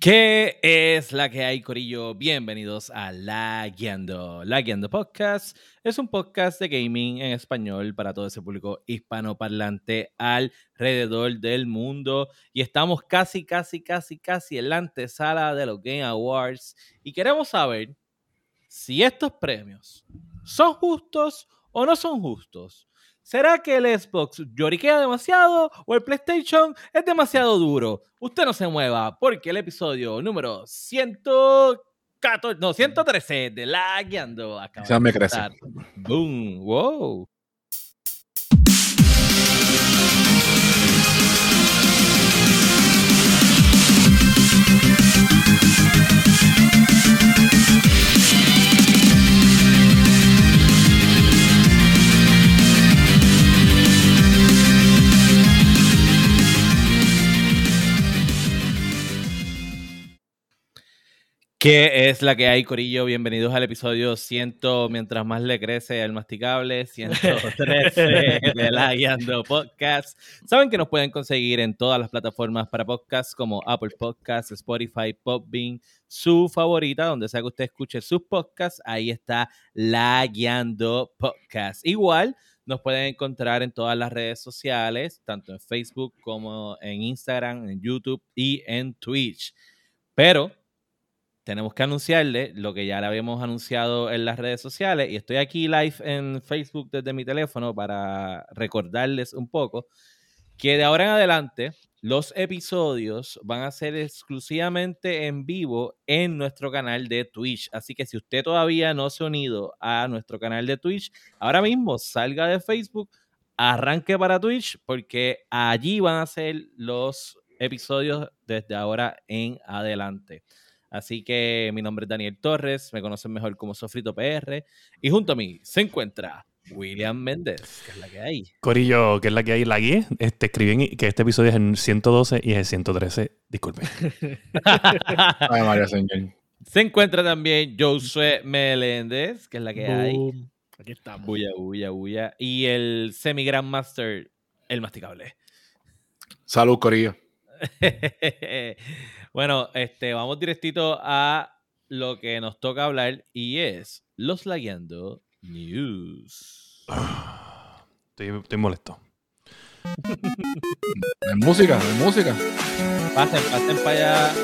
¿Qué es la que hay, Corillo? Bienvenidos a La Guiando. La Guiando Podcast es un podcast de gaming en español para todo ese público hispanoparlante alrededor del mundo. Y estamos casi, casi, casi, casi en la antesala de los Game Awards. Y queremos saber si estos premios son justos o no son justos. ¿Será que el Xbox lloriquea demasiado o el PlayStation es demasiado duro? Usted no se mueva porque el episodio número 114, no, 113 de La Guiando acaba me de crece. empezar. Boom, wow. ¿Qué es la que hay, Corillo? Bienvenidos al episodio 100, mientras más le crece el masticable, 113 de La Guiando Podcast. Saben que nos pueden conseguir en todas las plataformas para podcast como Apple Podcasts, Spotify, Podbean, su favorita, donde sea que usted escuche sus podcasts, ahí está La Guiando Podcast. Igual nos pueden encontrar en todas las redes sociales, tanto en Facebook como en Instagram, en YouTube y en Twitch. Pero tenemos que anunciarle lo que ya le habíamos anunciado en las redes sociales y estoy aquí live en Facebook desde mi teléfono para recordarles un poco que de ahora en adelante los episodios van a ser exclusivamente en vivo en nuestro canal de Twitch. Así que si usted todavía no se ha unido a nuestro canal de Twitch, ahora mismo salga de Facebook, arranque para Twitch porque allí van a ser los episodios desde ahora en adelante. Así que mi nombre es Daniel Torres, me conocen mejor como Sofrito PR, y junto a mí se encuentra William Méndez, que es la que hay. Corillo, que es la que hay, la guía. Este, escribí que este episodio es el 112 y es el 113. Disculpe. Ay, María Señor. Se encuentra también Josué Meléndez, que es la que hay. Aquí estamos. Bulla, bulla, bulla. Y el semi Grandmaster, el masticable. Salud, Corillo. bueno, este, vamos directito a lo que nos toca hablar y es los Lagueando News. Estoy, estoy molesto. En música, en música. Pasen, pasen para allá.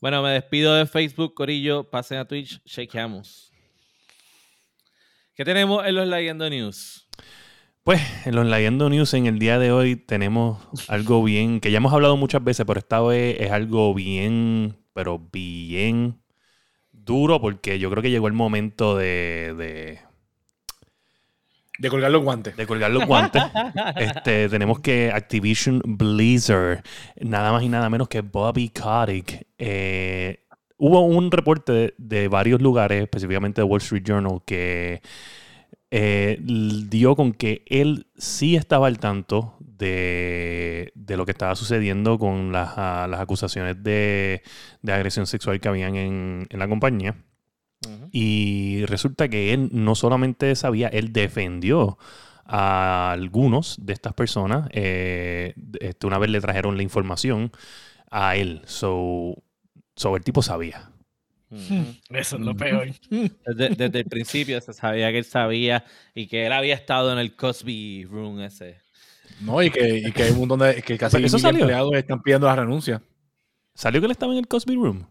Bueno, me despido de Facebook, Corillo. Pasen a Twitch, chequeamos. ¿Qué tenemos en los Leyendo News? Pues en los Leyendo News en el día de hoy tenemos algo bien, que ya hemos hablado muchas veces, pero esta vez es algo bien, pero bien duro, porque yo creo que llegó el momento de, de, De colgar los guantes. de colgar los guantes. Este, tenemos que Activision Blizzard, nada más y nada menos que Bobby Kotick. eh, hubo un reporte de, de varios lugares, específicamente de Wall Street Journal, que eh, dio con que él sí estaba al tanto de, de lo que estaba sucediendo con las, ah, las acusaciones de, de agresión sexual que habían en, en la compañía. Y resulta que él no solamente sabía, él defendió a algunos de estas personas. eh, este, una vez le trajeron la información a él. So, so el tipo sabía. Ujú. Eso es lo peor. Desde, desde el principio se sabía que él sabía y que él había estado en el Cosby Room ese. No, y que, y que hay un montón de. que casi eso salió. empleados están pidiendo la renuncia. ¿Salió que él estaba en el Cosby Room?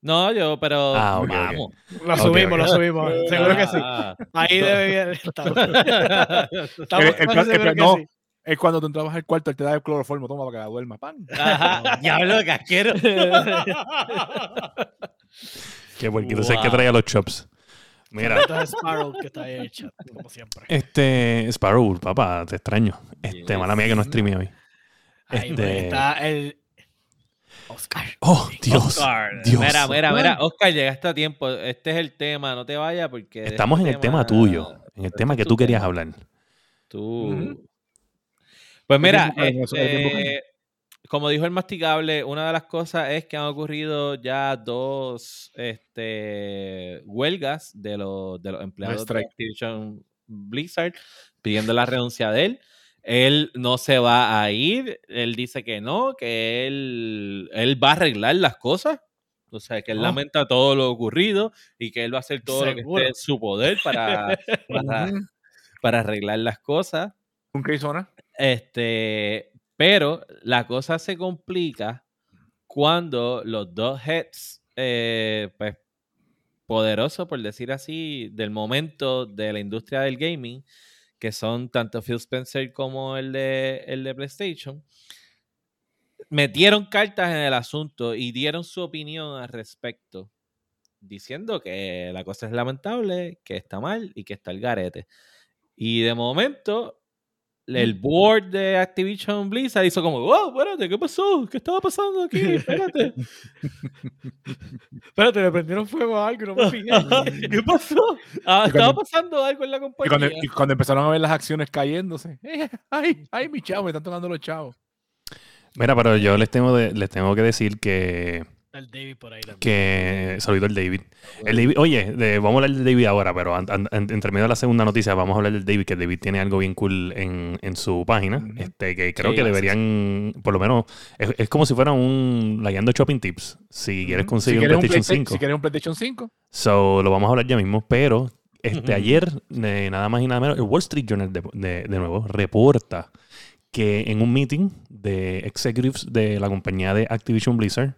No, yo, pero Ah, ok, ok. vamos. Lo subimos, lo subimos. Seguro que sí. Ah. Ahí debe estar. Estamos El- el el seguro plan- que no. sí. Es cuando tú entrabas al cuarto, él te da el cloroformo, toma para que la duerma. ¡Pam! Ajá. Diablo de casquero. Que porque tú sabes que Wow. traía los chops. Mira, Esto es Sparrow que está ahí en el chat, como siempre. este Sparrow, papá, te extraño. Este, Yes. mala mía que no streamé hoy. Ahí Este- está el Oscar. Oh, Dios. Oscar. Dios. Mira, mira, mira. Oscar, llegaste a tiempo. Este es el tema. No te vayas porque. Estamos en este el tema tuyo, en el este tema que tú querías hablar. Tú. Pues mira, Es este, como dijo el masticable, una de las cosas es que han ocurrido ya dos este, huelgas de los, de los empleados de. Activision Blizzard pidiendo la renuncia de él. Él no se va a ir, él dice que no, que él, él va a arreglar las cosas. O sea, que él Ah. lamenta todo lo ocurrido y que él va a hacer todo lo que Seguro. esté en su poder para, para, arreglar las cosas. Hizo nada. Este, pero la cosa se complica cuando los dos heads, eh, pues, poderosos, por decir así, del momento de la industria del gaming, que son tanto Phil Spencer como el de, el de PlayStation, metieron cartas en el asunto y dieron su opinión al respecto, diciendo que la cosa es lamentable, que está mal y que está el garete. Y de momento, el board de Activision Blizzard hizo como, wow, espérate, ¿qué pasó? ¿Qué estaba pasando aquí? Espérate. Espérate, le prendieron fuego a algo y no me fijé. ¿Qué pasó? Ah, estaba cuando- pasando algo en la Y cuando, compañía. y cuando empezaron a ver las acciones cayéndose, eh, ay, ay, mi chavo, me están tocando los chavos. Mira, pero yo les tengo, de- les tengo que decir que, El David por ahí también. que saludito el David. El David oye, de- vamos a hablar del David ahora, pero an- an- medio de la segunda noticia vamos a hablar del David, que el David tiene algo bien cool en, en su página, este, que creo Sí, que deberían, por lo menos, es, es como si fuera un Layando Shopping Tips, si quieres conseguir si un quieres PlayStation Playsta- 5. Si quieres un PlayStation 5, So, lo vamos a hablar ya mismo, pero este, ayer, eh, nada más y nada menos, el Wall Street Journal de, de- de nuevo reporta que en un meeting de executives de la compañía de Activision Blizzard,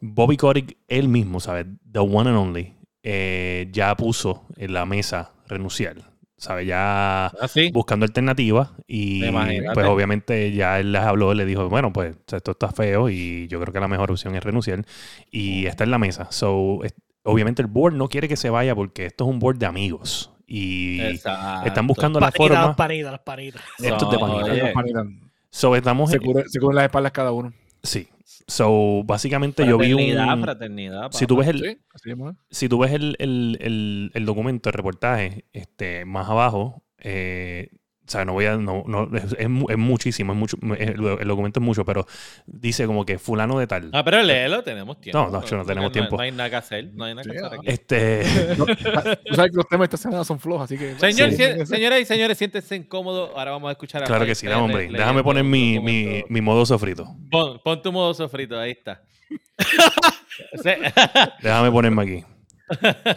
Bobby Kotick, él mismo, ¿sabes? The one and only, eh, ya puso en la mesa renunciar, ¿sabes? Ya Ah, sí. buscando alternativas y Imagínate. pues obviamente ya él les habló, le dijo, bueno, pues esto está feo y yo creo que la mejor opción es renunciar y está en la mesa. So, es- obviamente el board no quiere que se vaya porque esto es un board de amigos y Exacto. están buscando la forma. las panitas, las panitas. Esto es de panitas, So, estamos se, cubre- se cubren las espaldas cada uno. Sí. So, básicamente yo vi un... fraternidad. Si tú papá. ves el, Sí, así mismo es. si tú ves el, el- el- el documento, el reportaje, este, más abajo, eh, o sea, no voy a, no, no, es, es mu- es muchísimo, es mucho, es- el, el documento es mucho, pero dice como que fulano de tal. Ah, pero léelo, tenemos tiempo. No, no, yo no Porque tenemos tiempo. No, hay nada que hacer, no hay nada que Sí, hacer ah. aquí. Este, No, tú sabes que los temas esta semana son flojos, así que. Señor, Sí. si- señoras y señores, siéntense incómodos. Ahora vamos a escuchar a claro que sí, hombre. Déjame poner mi, mi, mi modo sofrito. Pon, pon tu modo sofrito, ahí está. Déjame ponerme aquí.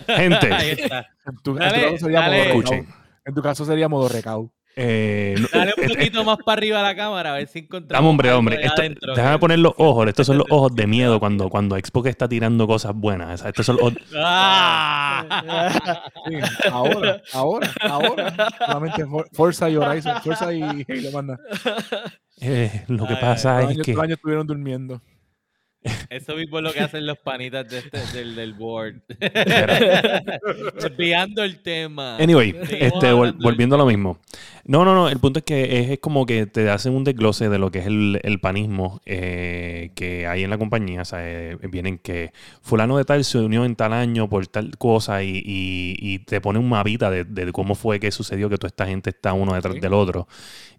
Gente, ahí está. En tu, en tu Dale, caso sería dale. modo recau. escuchen. En tu caso sería modo recau. Eh, Dale un este- poquito más para arriba a la cámara a ver si encontramos. Dame, hombre, hombre. Esto- adentro. déjame poner los ojos. Estos son los ojos de miedo cuando, cuando Xbox está tirando cosas buenas. O sea, estos son los ¡Ah! Sí, ahora, ahora, ahora. Solamente For- Forza y Horizon. Forza y Halo, más nada. eh, lo que Ay, pasa es año, que... todo el año estuvieron durmiendo. Eso mismo es lo que hacen los panitas de este- del, del board. Desviando el tema. Anyway, este, vol- volviendo a lo mismo. No, no, no. El punto es que es, es como que te hacen un desglose de lo que es el, el panismo eh, que hay en la compañía. O sea, eh, vienen que fulano de tal se unió en tal año por tal cosa y, y- y te pone un mapita de, de cómo fue que sucedió que toda esta gente está uno detrás Sí. del otro.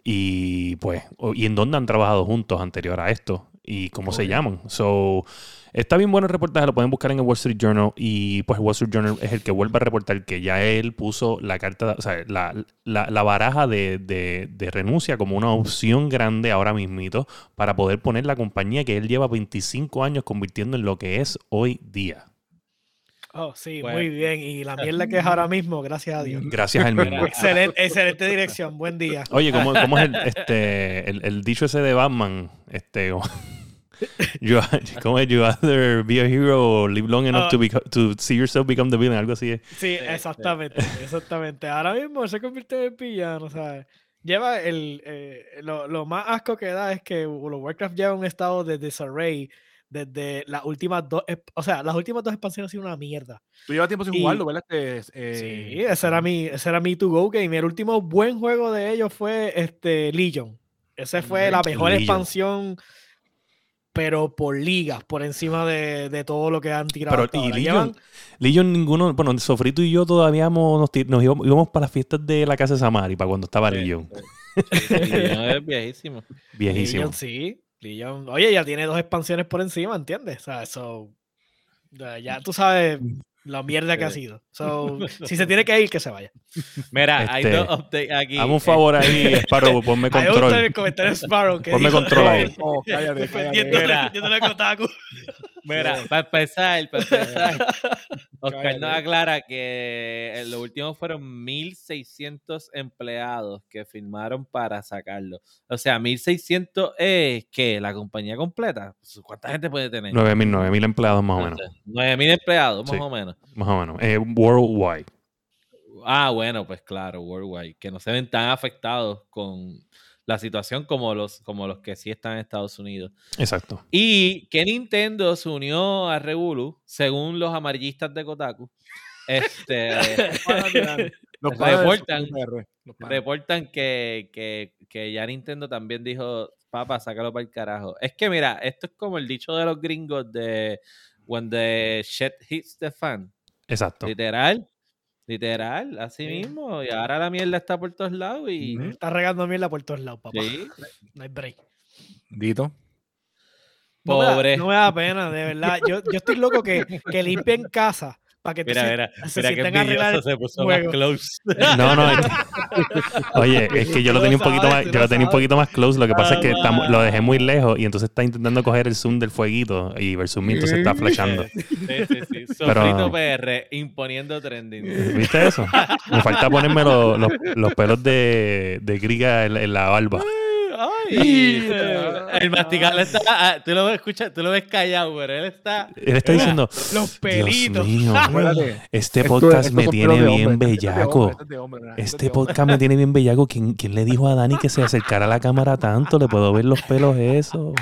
Y pues, y en dónde han trabajado juntos anterior a esto y cómo se llaman. So, Está bien bueno el reportaje, lo pueden buscar en el Wall Street Journal y pues el Wall Street Journal es el que vuelve a reportar que ya él puso la carta, o sea, la, la- la baraja de, de- de renuncia como una opción grande ahora mismito para poder poner la compañía que él lleva 25 años convirtiendo en lo que es hoy día. Oh, sí, Pues- muy bien. Y la mierda que es ahora mismo, gracias a Dios. Gracias al mismo. Excelente, excelente dirección. Buen día. Oye, ¿cómo, cómo es el, este, el, el dicho ese de Batman? Este, you, ¿Cómo es? You either be a hero or live long enough Ah. to, beco- to see yourself become the villain, algo así. es. Sí, sí. exactamente, exactamente. Ahora mismo se convierte en villano, ¿sabes? Lleva el... eh, lo, lo más asco que da es que World of Warcraft lleva un estado de disarray desde las últimas dos... O sea, las últimas dos expansiones han sido una mierda. Tú llevas tiempo sin Y- jugarlo, ¿verdad? Este, eh, Sí, ese era mi, ese era mi to go game. El último buen juego de ellos fue este Legion. Ese fue la mejor Legion. expansión, pero por ligas, por encima de, de todo lo que han tirado. Pero, hasta y ahora. Legion, ninguno, bueno, Sofrito y yo todavía nos, íbamos, íbamos para las fiestas de la casa de Samari, para cuando estaba Sí, Legion. sí, sí, Legion es viejísimo. Viejísimo. Legion, sí. Legion, oye, ya tiene dos expansiones por encima, ¿entiendes? O sea, eso. Ya tú sabes la mierda que ha sido. So, si se tiene que ir, que se vaya. Mira, hay Este, dos updates aquí. Hazme un favor ahí, Sparrow, ponme control. el comentario de Sparrow que Ponme dijo, control ahí. Oh, cállate, cállate. Mira. Mira, para empezar, para empezar, Oscar nos aclara que en lo último fueron 1.600 empleados que firmaron para sacarlo. O sea, 1.600 es que la compañía completa. ¿Cuánta gente puede tener? 9.000, 9.000 empleados más o menos. 9.000 empleados, más Sí. o menos. Más o menos. Eh, worldwide. Ah, bueno, pues claro, worldwide, que no se ven tan afectados con la situación como los, como los que sí están en Estados Unidos. Exacto. Y que Nintendo se unió a Revolu, según los amarillistas de Kotaku. Este, Los Reportan. Los reportan que, que, que ya Nintendo también dijo, papá, sácalo para el carajo. Es que mira, esto es como el dicho de los gringos de when the shit hits the fan. Exacto. Literal, literal, así Sí. mismo. Y ahora la mierda está por todos lados y... Está regando mierda por todos lados, papá. Sí, No hay break. Dito. No me da- pobre. No me da pena, de verdad. Yo, yo estoy loco que, que limpien casa para que Mira, mira, se mira que sienten a arreglar se puso más close. No, no. es que- Oye, es que yo lo tenía un poquito más, yo lo tenía un poquito más close. Lo que pasa es que Ah, lo dejé muy lejos y entonces está intentando coger el zoom del fueguito y versus mí, entonces está flashando. Sí, sí, sí. Pero- Sofrito PR, imponiendo trending. ¿Viste eso? Me falta ponerme lo- los, los pelos de, de griga en, en la barba. Ay, el masticable está. ah, Tú lo escuchas, tú lo ves callado, pero él está. Él está diciendo, Los Dios pelitos. mío, Acuérdate, este esto- podcast me tiene bien hombre, bellaco. hombre, Este podcast me tiene bien bellaco. ¿Quién, quién le dijo a Dani que se acercara a la cámara tanto? ¿Le puedo ver los pelos eso?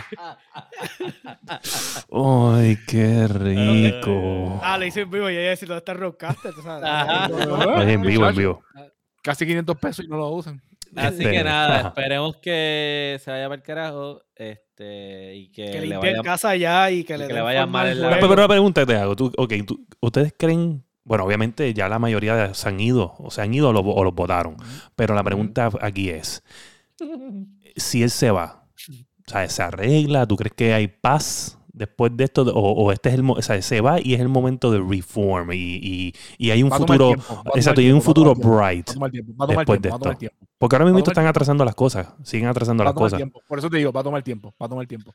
Ay, qué rico. Ah, lo hice en vivo y ella decía, ¿dónde está el. Oye, en vivo, en vivo. Casi 500 pesos y no lo usan. Así Este, que nada, ajá. esperemos que se vaya para el carajo. Este, y que, Que le vaya. casa ya y que y le, que le vaya mal al en la- Pero, una pregunta que te hago. Tú, ok, tú- ¿ustedes creen? Bueno, obviamente ya la mayoría se han ido, o se han ido o los, o los votaron. Pero la pregunta aquí es: si él se va, o sea, se arregla, ¿tú crees que hay paz después de esto? ¿O, o este es el o sea, se va y es el momento de reform y, y- y hay un futuro. Exacto, y hay un futuro bright. Después tiempo, de va a tomar esto. tiempo. Porque ahora mismo están atrasando las cosas. Siguen atrasando Va a las tomar cosas. tiempo. Por eso te digo, va a tomar tiempo, va a tomar tiempo.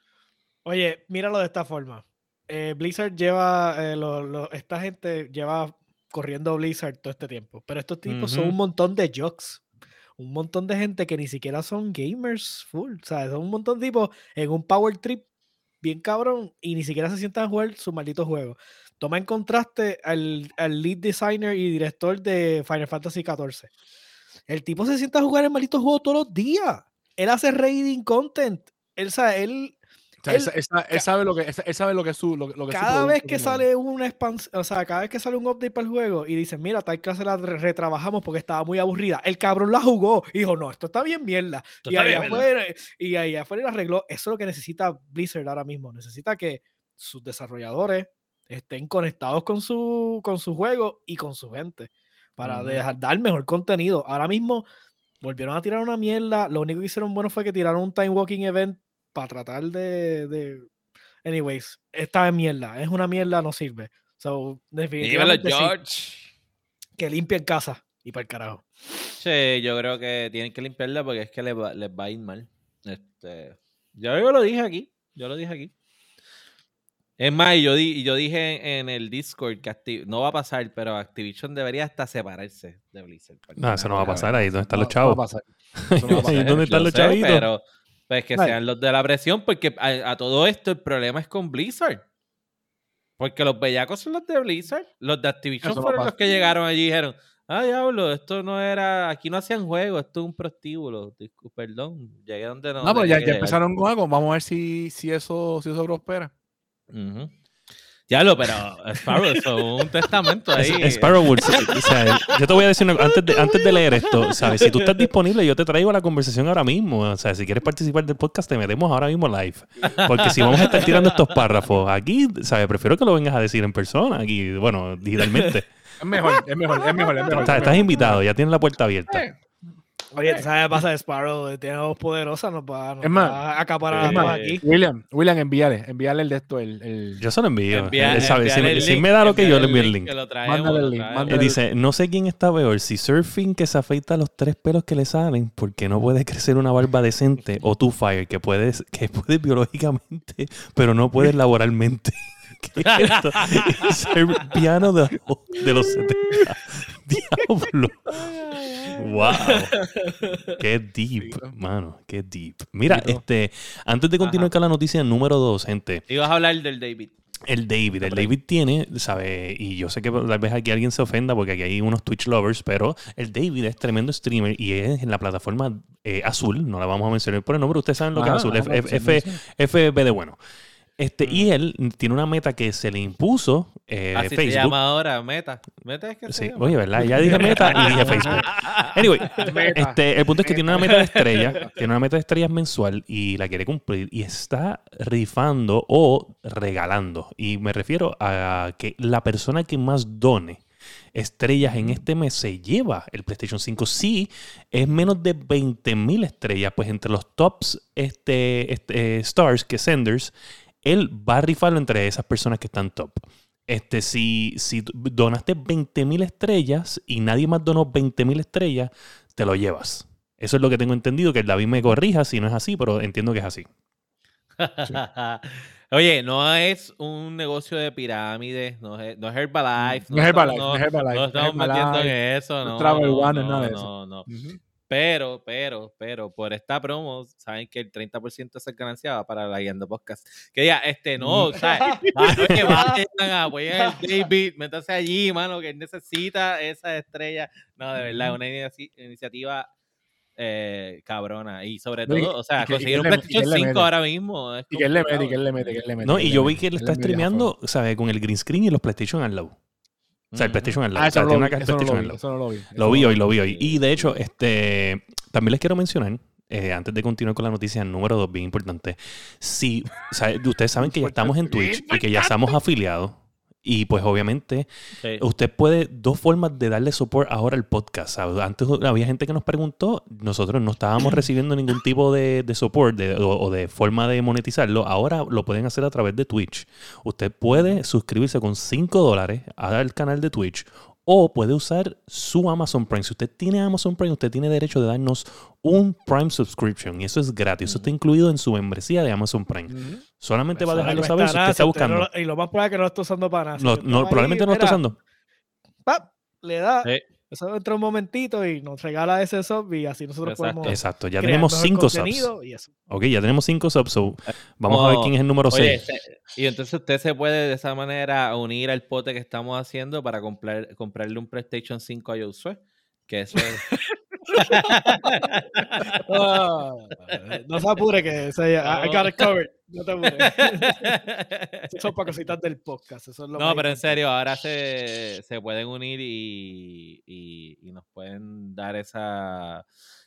Oye, míralo de esta forma. Eh, Blizzard lleva, eh, lo- lo- esta gente lleva corriendo Blizzard todo este tiempo, pero estos tipos son un montón de jocks. Un montón de gente que ni siquiera son gamers full. O sea, son un montón de tipos en un power trip bien cabrón y ni siquiera se sientan a jugar su maldito juego. Toma en contraste al, al lead designer y director de Final Fantasy XIV. El tipo se sienta a jugar el maldito juego todos los días. Él hace raiding content. Él, sabe, él, sea, él, Él- él sa- él sabe lo que, él, él sabe lo que es su. Lo, que- lo que es su cada vez que sale una expansión, o sea, cada vez que sale un update para el juego y dicen, mira, tal clase la re- retrabajamos porque estaba muy aburrida, el cabrón la jugó y dijo, no, esto está bien mierda. Esto Y ahí, afuera, y ahí afuera la arregló. Eso es lo que necesita Blizzard ahora mismo. Necesita que sus desarrolladores estén conectados con su, con su juego y con su gente para dejar, dar mejor contenido. Ahora mismo volvieron a tirar una mierda. Lo único que hicieron bueno fue que tiraron un time walking event para tratar de, de- Anyways, esta es mierda. Es una mierda, no sirve. So, Dímelo, definitivamente sí, George. que limpien casa y para el carajo. Sí, yo creo que tienen que limpiarla porque es que les va, les va a ir mal. Este, yo, yo lo dije aquí. Yo lo dije aquí. Es más, y yo, di, y yo dije en el Discord que no va a pasar, pero Activision debería hasta separarse de Blizzard. No, eso no va a pasar ahí. ¿Dónde están No, los eso no va a chavos? pasar. Eso no va a pasar. ¿Y dónde están Yo los sé, chavitos? Pero pues que Vale. sean los de la presión, porque a, a todo esto el problema es con Blizzard. Porque los bellacos son los de Blizzard. Los de Activision Eso fueron los que llegaron allí y dijeron, ah, diablo, esto no era, aquí no hacían juegos, esto es un prostíbulo. Perdón, llegué donde no. No, pero ya, que ya llegar". empezaron con algo. Vamos a ver si, si, eso, si eso prospera. Ujú. Diablo, pero Sparrow, eso es un testamento ahí. Sparrowwoods, o sea, yo te voy a decir una- antes de, antes de leer esto, ¿sabes? Si tú estás disponible, yo te traigo la conversación ahora mismo. O sea, si quieres participar del podcast, te metemos ahora mismo live. Porque si vamos a estar tirando estos párrafos aquí, ¿sabes? Prefiero que lo vengas a decir en persona, aquí, bueno, digitalmente. Es mejor, es mejor, es mejor, es mejor. Estás, estás invitado, ya tienes la puerta abierta. Oye, ¿tú sabes qué pasa de Sparrow? Tiene voz poderosa, nos va, nos Es más, va a acaparar es más, aquí. William, William, envíale, envíale el de esto, el, el- Yo se lo envío. Envía- Él sabe, si, envíale me- el si link, me da lo que yo le envío el link. que lo traemos, Mándale el link. Él dice, no sé quién está peor, si Surfing que se afeita los tres pelos que le salen porque no puede crecer una barba decente o tú Fire que puedes, que puedes biológicamente pero no puedes laboralmente. ¿Qué es esto? Y ser piano de, de los 70. Diablo. Wow. Qué deep, mano. Qué deep. Mira, este, antes de continuar Ajá. con la noticia número dos, gente. Ibas a hablar del David. El David, el David tiene, ¿sabe? Y yo sé que tal vez aquí alguien se ofenda porque aquí hay unos Twitch lovers, pero el David es tremendo streamer y es en la plataforma eh, azul, no la vamos a mencionar por el nombre, ustedes saben lo que es Ajá, azul, ajá, F- se F-. FB de bueno. Este, Y él tiene una meta que se le impuso eh, Así se Facebook. llama ahora, Meta. Meta es que se Sí, llama. oye, ¿verdad? Ya dije meta y dije Facebook. Anyway, Meta. este, el punto es que tiene una meta de estrellas, tiene una meta de estrellas mensual y la quiere cumplir y está rifando o regalando. Y me refiero a que la persona que más done estrellas en este mes se lleva el PlayStation 5. Si es menos de 20.000 estrellas, pues entre los tops este, este, eh, stars que senders, él va a rifarlo entre esas personas que están top. Este, si, si donaste 20.000 estrellas y nadie más donó 20.000 estrellas, te lo llevas. Eso es lo que tengo entendido, que el David me corrija si no es así, pero entiendo que es así. Oye, no es un negocio de pirámides, no es, no es Herbalife. No es Herbalife, no es Herbalife, No no es estamos metiendo en Herbalife, eso, no Travel no, One, no, nada de no. Pero, pero, pero, por esta promo, saben que el 30% de esa ganancia va para la Guiando Podcast. Que diga, este, no, o sea, va- oye, vayan, apoyen el David, métanse allí, mano, que él necesita esa estrella. No, de verdad, es una inici- iniciativa eh, cabrona. Y sobre y- todo, o sea, que- conseguir que un que PlayStation él le 5 mete. ahora mismo. es Y que él le mete, y que él le mete, que él le mete. No, que y yo vi que él está streameando, ¿sabes? Con el green screen y los PlayStation al lado. O sea, el Ujú. PlayStation lado. Ah, o sea, tiene lo una vi, caja de eso no lo PlayStation al vi, lado. eso no lo vi. Lo vi hoy, lo vi hoy. Y de hecho, este, también les quiero mencionar, eh, antes de continuar con la noticia número dos, bien importante, si, o sea, ustedes saben que ya estamos en Twitch y que ya estamos afiliados. Y pues obviamente Sí. usted puede, dos formas de darle support ahora al podcast. ¿sabes? Antes había gente que nos preguntó, nosotros no estábamos recibiendo ningún tipo de, de support de- o, o de forma de monetizarlo. Ahora lo pueden hacer a través de Twitch. Usted puede suscribirse con 5 dólares al canal de Twitch o puede usar su Amazon Prime. Si usted tiene Amazon Prime, usted tiene derecho de darnos un Prime subscription y eso es gratis. Eso está incluido en su membresía de Amazon Prime. Solamente va a dejarlo saber si usted está no buscando. lo- y lo más probable es que no lo esté usando para nada. Si No, usted no, va ahí, probablemente no lo está usando. ¡pap! Le da. Eso entra un momentito y nos regala ese sub y así nosotros Exacto. podemos Exacto, ya tenemos 5 subs. Ok, ya tenemos 5 subs. so vamos a ver quién es el número Oye, 6. se- y entonces usted se puede de esa manera unir al pote que estamos haciendo para comprar, comprarle un PlayStation 5 a Josué. Que eso es. No se apure que ese, I, I got it covered. No te apures. Eso son para cositas del podcast. Eso es lo No, pero en serio, ahora se, se pueden unir y, y- y nos pueden dar esa,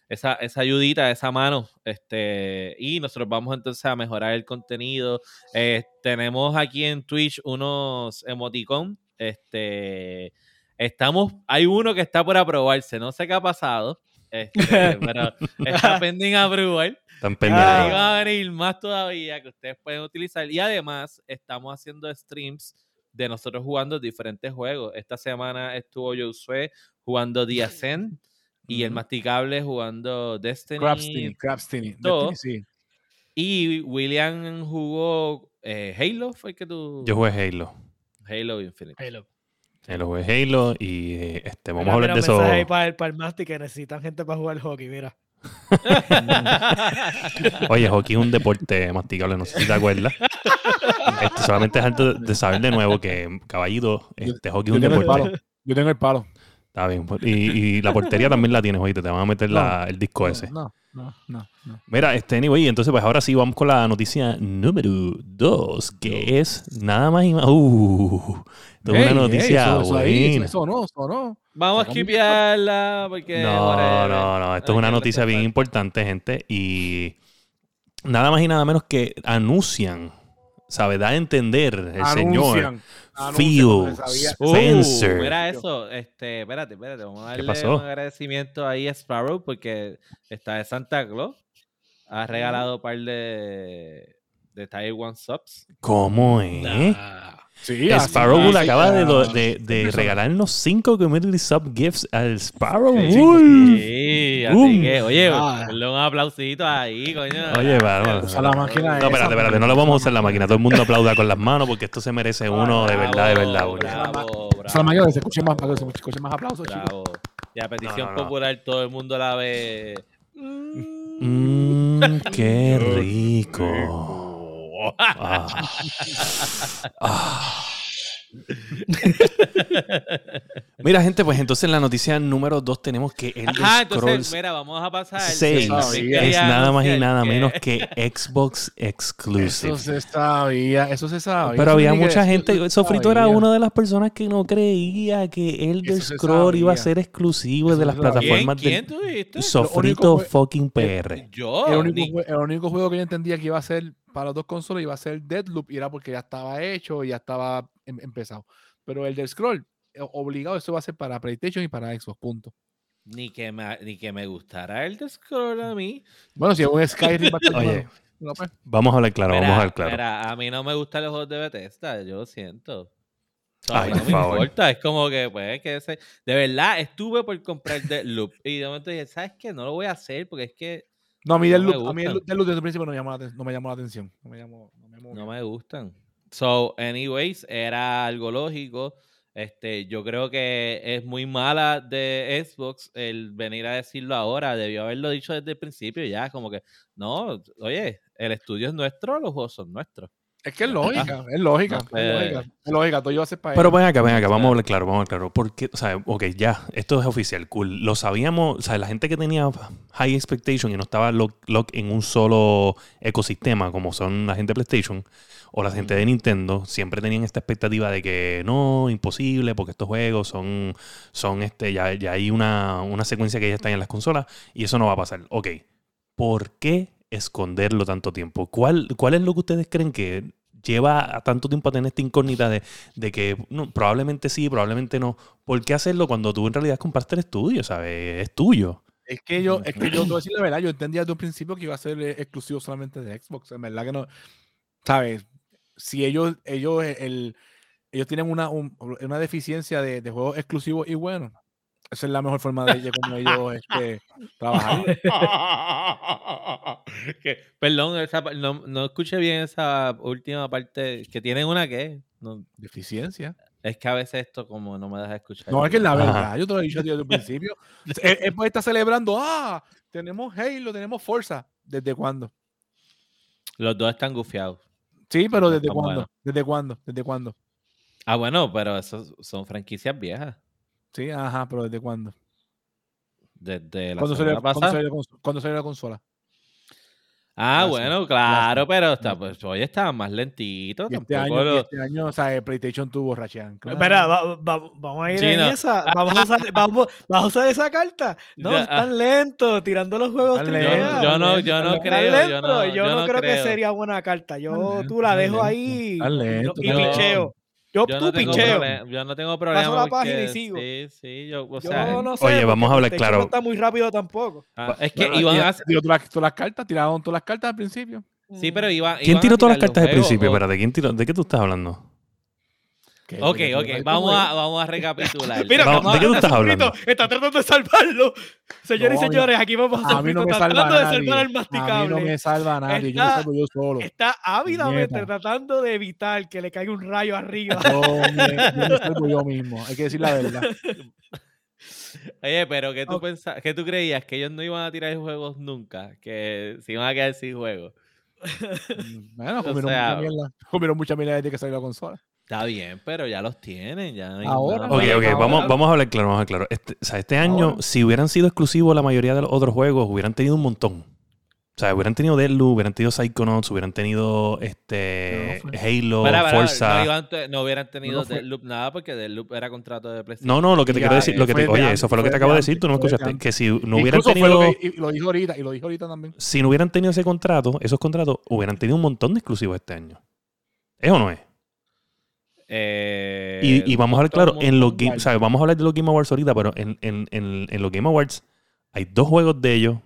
esa, esa ayudita, esa mano. Este, y nosotros vamos entonces a mejorar el contenido. Eh, tenemos aquí en Twitch unos emoticon. Este, estamos, hay uno que está por aprobarse, no sé qué ha pasado. Este, pero está pending aprobar. Están Ahí pendientes. Ah. va a venir más todavía que ustedes pueden utilizar. Y además, estamos haciendo streams de nosotros jugando diferentes juegos. Esta semana estuvo Josué jugando The Ascent y el masticable jugando Destiny. Crabstini, Crabstini. todo. Destiny, sí. Y William jugó eh, Halo, fue el que tú. Yo jugué Halo. Halo Infinite. Halo. Halo jugué Halo y eh, este, vamos Mira, a hablar de eso. ahí para el, para el Masti que necesitan gente para jugar hockey, mira. Oye, hockey es un deporte masticable, no sé si te acuerdas. Este, solamente es antes de saber de nuevo que, caballito, este hockey es Yo un tengo el deporte. palo. Yo tengo el palo. Está bien. pues, Y, y la portería también la tienes, oíste, te van a meter la- el disco ese. No, no, no, no. Mira, este, anyway, entonces pues ahora sí vamos con la noticia número dos, que es nada más y más... Uh, esto es una noticia eso- eso ahí, buena. Eso no, eso no. Vamos a skipearla porque. No, whatever. no, no. Esto es Hay una noticia bien importante, gente. Y nada más y nada menos que anuncian ¿sabe? Da a entender el señor Anuncian, anuncian, Phil. Uh, Spencer. mira eso, este, espérate, espérate, vamos a darle pasó? un agradecimiento ahí a Sparrow porque está de Santa Claus. Ha regalado un par de, de Taiwan subs. ¿Cómo es? Ah, Sí, así Sparrow le acaba de, ah, regalarnos 5 community sub gifts al Sparrow. Sí, Wolf. Sí, así que, oye, Ah. ponle un aplausito ahí, coño. Oye, va, va, Usa la máquina No, esa, espérate, espérate, no le vamos a usar la máquina. Todo el mundo aplauda con las manos porque esto se merece uno de verdad, de verdad. Bravo. Bravo, Usa la bravo, máquina que se escuche más, para que se escuche más aplausos, chicos. Y a petición no, no. popular todo el mundo la ve. Mmm, qué rico. Ah. Ah. Mira, gente, pues entonces en la noticia número 2 tenemos que el Ajá, entonces, Scrolls mira, vamos a pasar. 6 también es nada más y nada que- menos que Xbox Exclusive. Eso se sabía, eso se sabía. Pero había que mucha gente, Sofrito era una de las personas que no creía que Elder Eso se Scroll iba a ser exclusivo Eso de las se sabía. ¿Quién, plataformas ¿Quién de? Sofrito fue- fucking PR. Yo. El único, ni- jue- el único juego que yo entendía que iba a ser para las dos consolas iba a ser Deadloop y era porque ya estaba hecho y ya estaba em- empezado. Pero el del Scroll, eh, obligado, eso va a ser para PlayStation y para Xbox, punto. Ni que, me, ni que me gustara el de Scroll a mí. Bueno, si es un Skyrim Oye. No, pues, Vamos a hablar claro, Mira, vamos a hablar claro. mira, a mí no me gustan los juegos de Bethesda, yo lo siento. Ay, no por me favor. importa, es como que, pues, que ese... De verdad, estuve por comprar Deadloop y de momento dije, ¿sabes qué? No lo voy a hacer porque es que no, a mí No me Deadloop, a mí Deadloop desde el principio no me llamó la, no me llamó la atención. No me llamó, no me no me gustan. So, anyways, era algo lógico. Este, yo creo que es muy mala de Xbox el venir a decirlo ahora. Debió haberlo dicho desde el principio ya, como que, no, oye, el estudio es nuestro, los juegos son nuestros. Es que es lógica, es lógica, No, es pues- lógica. Es lógica, todo iba a ser para Pero ven acá, ven acá, vamos a hablar claro, vamos a hablar claro. Porque, o sea, ok, ya, esto es oficial, cool. Lo sabíamos, o sea, la gente que tenía high expectation y no estaba lock, lock en un solo ecosistema, como son la gente de PlayStation o la gente de Nintendo, siempre tenían esta expectativa de que no, imposible, porque estos juegos son, son este, ya, ya hay una, una secuencia que ya están en las consolas y eso no va a pasar. Ok, ¿por qué esconderlo tanto tiempo? ¿Cuál, cuál es lo que ustedes creen que lleva a tanto tiempo a tener esta incógnita de, de que no, probablemente sí, probablemente no? ¿Por qué hacerlo cuando tú en realidad compraste el estudio, ¿sabes? Es tuyo. Es que yo, es que yo, te voy a decir la verdad, yo entendía desde un principio que iba a ser eh, exclusivo solamente de Xbox. En verdad que no, ¿sabes? Si ellos, ellos, el, ellos tienen una, un- una deficiencia de, de juegos exclusivos y bueno, esa es la mejor forma de, de cómo ellos este, trabajar. Que- perdón, esa no, no escuché bien esa última parte. Que tienen una que no, Deficiencia. es que a veces esto como no me deja escuchar. No, es que la Ajá. verdad, yo te lo he dicho desde el principio. Él, él puede estar celebrando, ah, tenemos Halo, tenemos Forza. ¿Desde cuándo? Los dos están gufiados. Sí, pero ¿desde cuándo? ¿Desde cuándo? ¿Desde cuándo? Ah, bueno, pero esos son franquicias viejas. Sí, ajá, pero ¿desde cuándo? Desde la ¿Cuándo semana salió, ¿cuándo salió la cons- cuándo salió la consola? Ah, bueno, claro, pero está, pues, oye, estaban más lentitos. Y este, tampoco año, y este año, o sea, el PlayStation tuvo rachean. Espera, va- va- vamos a ir Sí, en no. esa. Vamos a, usar, vamos, vamos a usar esa carta. No, Ya, están lentos tirando los juegos. A. yo no, yo no creo, yo no, yo no creo, que sería buena carta. Yo tú la dejo ahí y- picheo. Yo, Yo tú no, tengo picheo. problema, yo no tengo problema. la página y sigo. Sí, sí, yo, o Yo sea, no sé. Oye, vamos a hablar claro. No está muy rápido tampoco. ah, es que Bueno, iban y- a... tiró todas, las- todas las cartas, tiraron todas las cartas al principio. Sí, pero iban, ¿Quién iban a tiró todas las cartas al principio? o- Espérate, ¿quién tiró? ¿De qué tú estás hablando? Que- Ok, ok, vamos a, vamos a recapitular. Mira, ¿de qué a- tú estás hablando? Está tratando de salvarlo. Señores No, y señores, aquí vamos a A mí no me salva tratando de nadie. salvar al A mí no masticable. me salva nadie, yo me Está- salvo yo solo. Está ávidamente tratando de evitar que le caiga un rayo arriba. Yo me, yo me salvo yo mismo, hay que decir la verdad. Oye, pero ¿qué tú, Ok. pensa- ¿qué tú creías? ¿Que ellos no iban a tirar juegos nunca? ¿Que se iban a quedar sin juegos? Mm, Bueno, O comieron sea- mucha mierda. Comieron mucha mierda desde que salió la consola. Está bien, pero ya los tienen. Ya no hay Ahora, nada Ok, ok, ahora- vamos, vamos a hablar claro, vamos a hablar claro. Este, o sea, este año, Ahora. si hubieran sido exclusivos la mayoría de los otros juegos, hubieran tenido un montón. O sea, hubieran tenido Deadloop, hubieran tenido Psychonauts, hubieran tenido este No, Halo, Para, para, Forza. no, iban te- no hubieran tenido No Deadloop nada porque Deadloop era contrato de PlayStation. No, no, lo que te Ya, quiero decir, lo que te- oye, antes, eso fue lo que te acabo de decir, tú no me escuchaste. Que si no hubieran Incluso fue tenido, lo que- y lo dijo ahorita, y lo dijo ahorita también. si no hubieran tenido ese contrato, esos contratos, hubieran tenido un montón de exclusivos este año. ¿Es o no es? Eh, Y, y vamos a hablar, claro, en los Game, ¿sabes? Vamos a hablar de los Game Awards ahorita, pero en, en, en, en los Game Awards hay dos juegos de ellos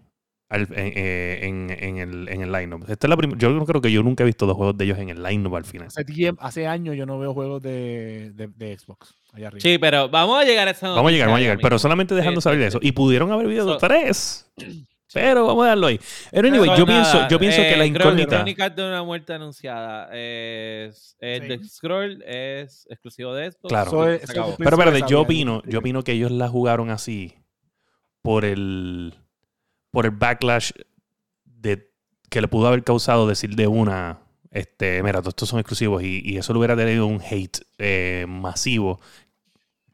al- en, eh, en, en el, en el line-up. Esta es la yo no creo que yo nunca he visto dos juegos de ellos en el line-up al final. Hace, tiempo- hace años yo no veo juegos de, de, de Xbox allá arriba. Sí, pero vamos a llegar a esa Vamos a llegar, vamos a llegar, mismo. pero solamente dejando Sí, saber sí, eso. sí. Y pudieron haber habido So- tres. Pero vamos a darlo ahí. Pero anyway, yo nada, pienso, yo pienso que la eh, incógnita. Crónicas de una muerte anunciada. Es, Sí. The Scroll es exclusivo de esto. Claro. Es- Pero espérate, es yo opino, yo opino que ellos la jugaron así por el por el backlash de que le pudo haber causado decir de una este, mira, todos estos son exclusivos y, y eso le hubiera tenido un hate eh, masivo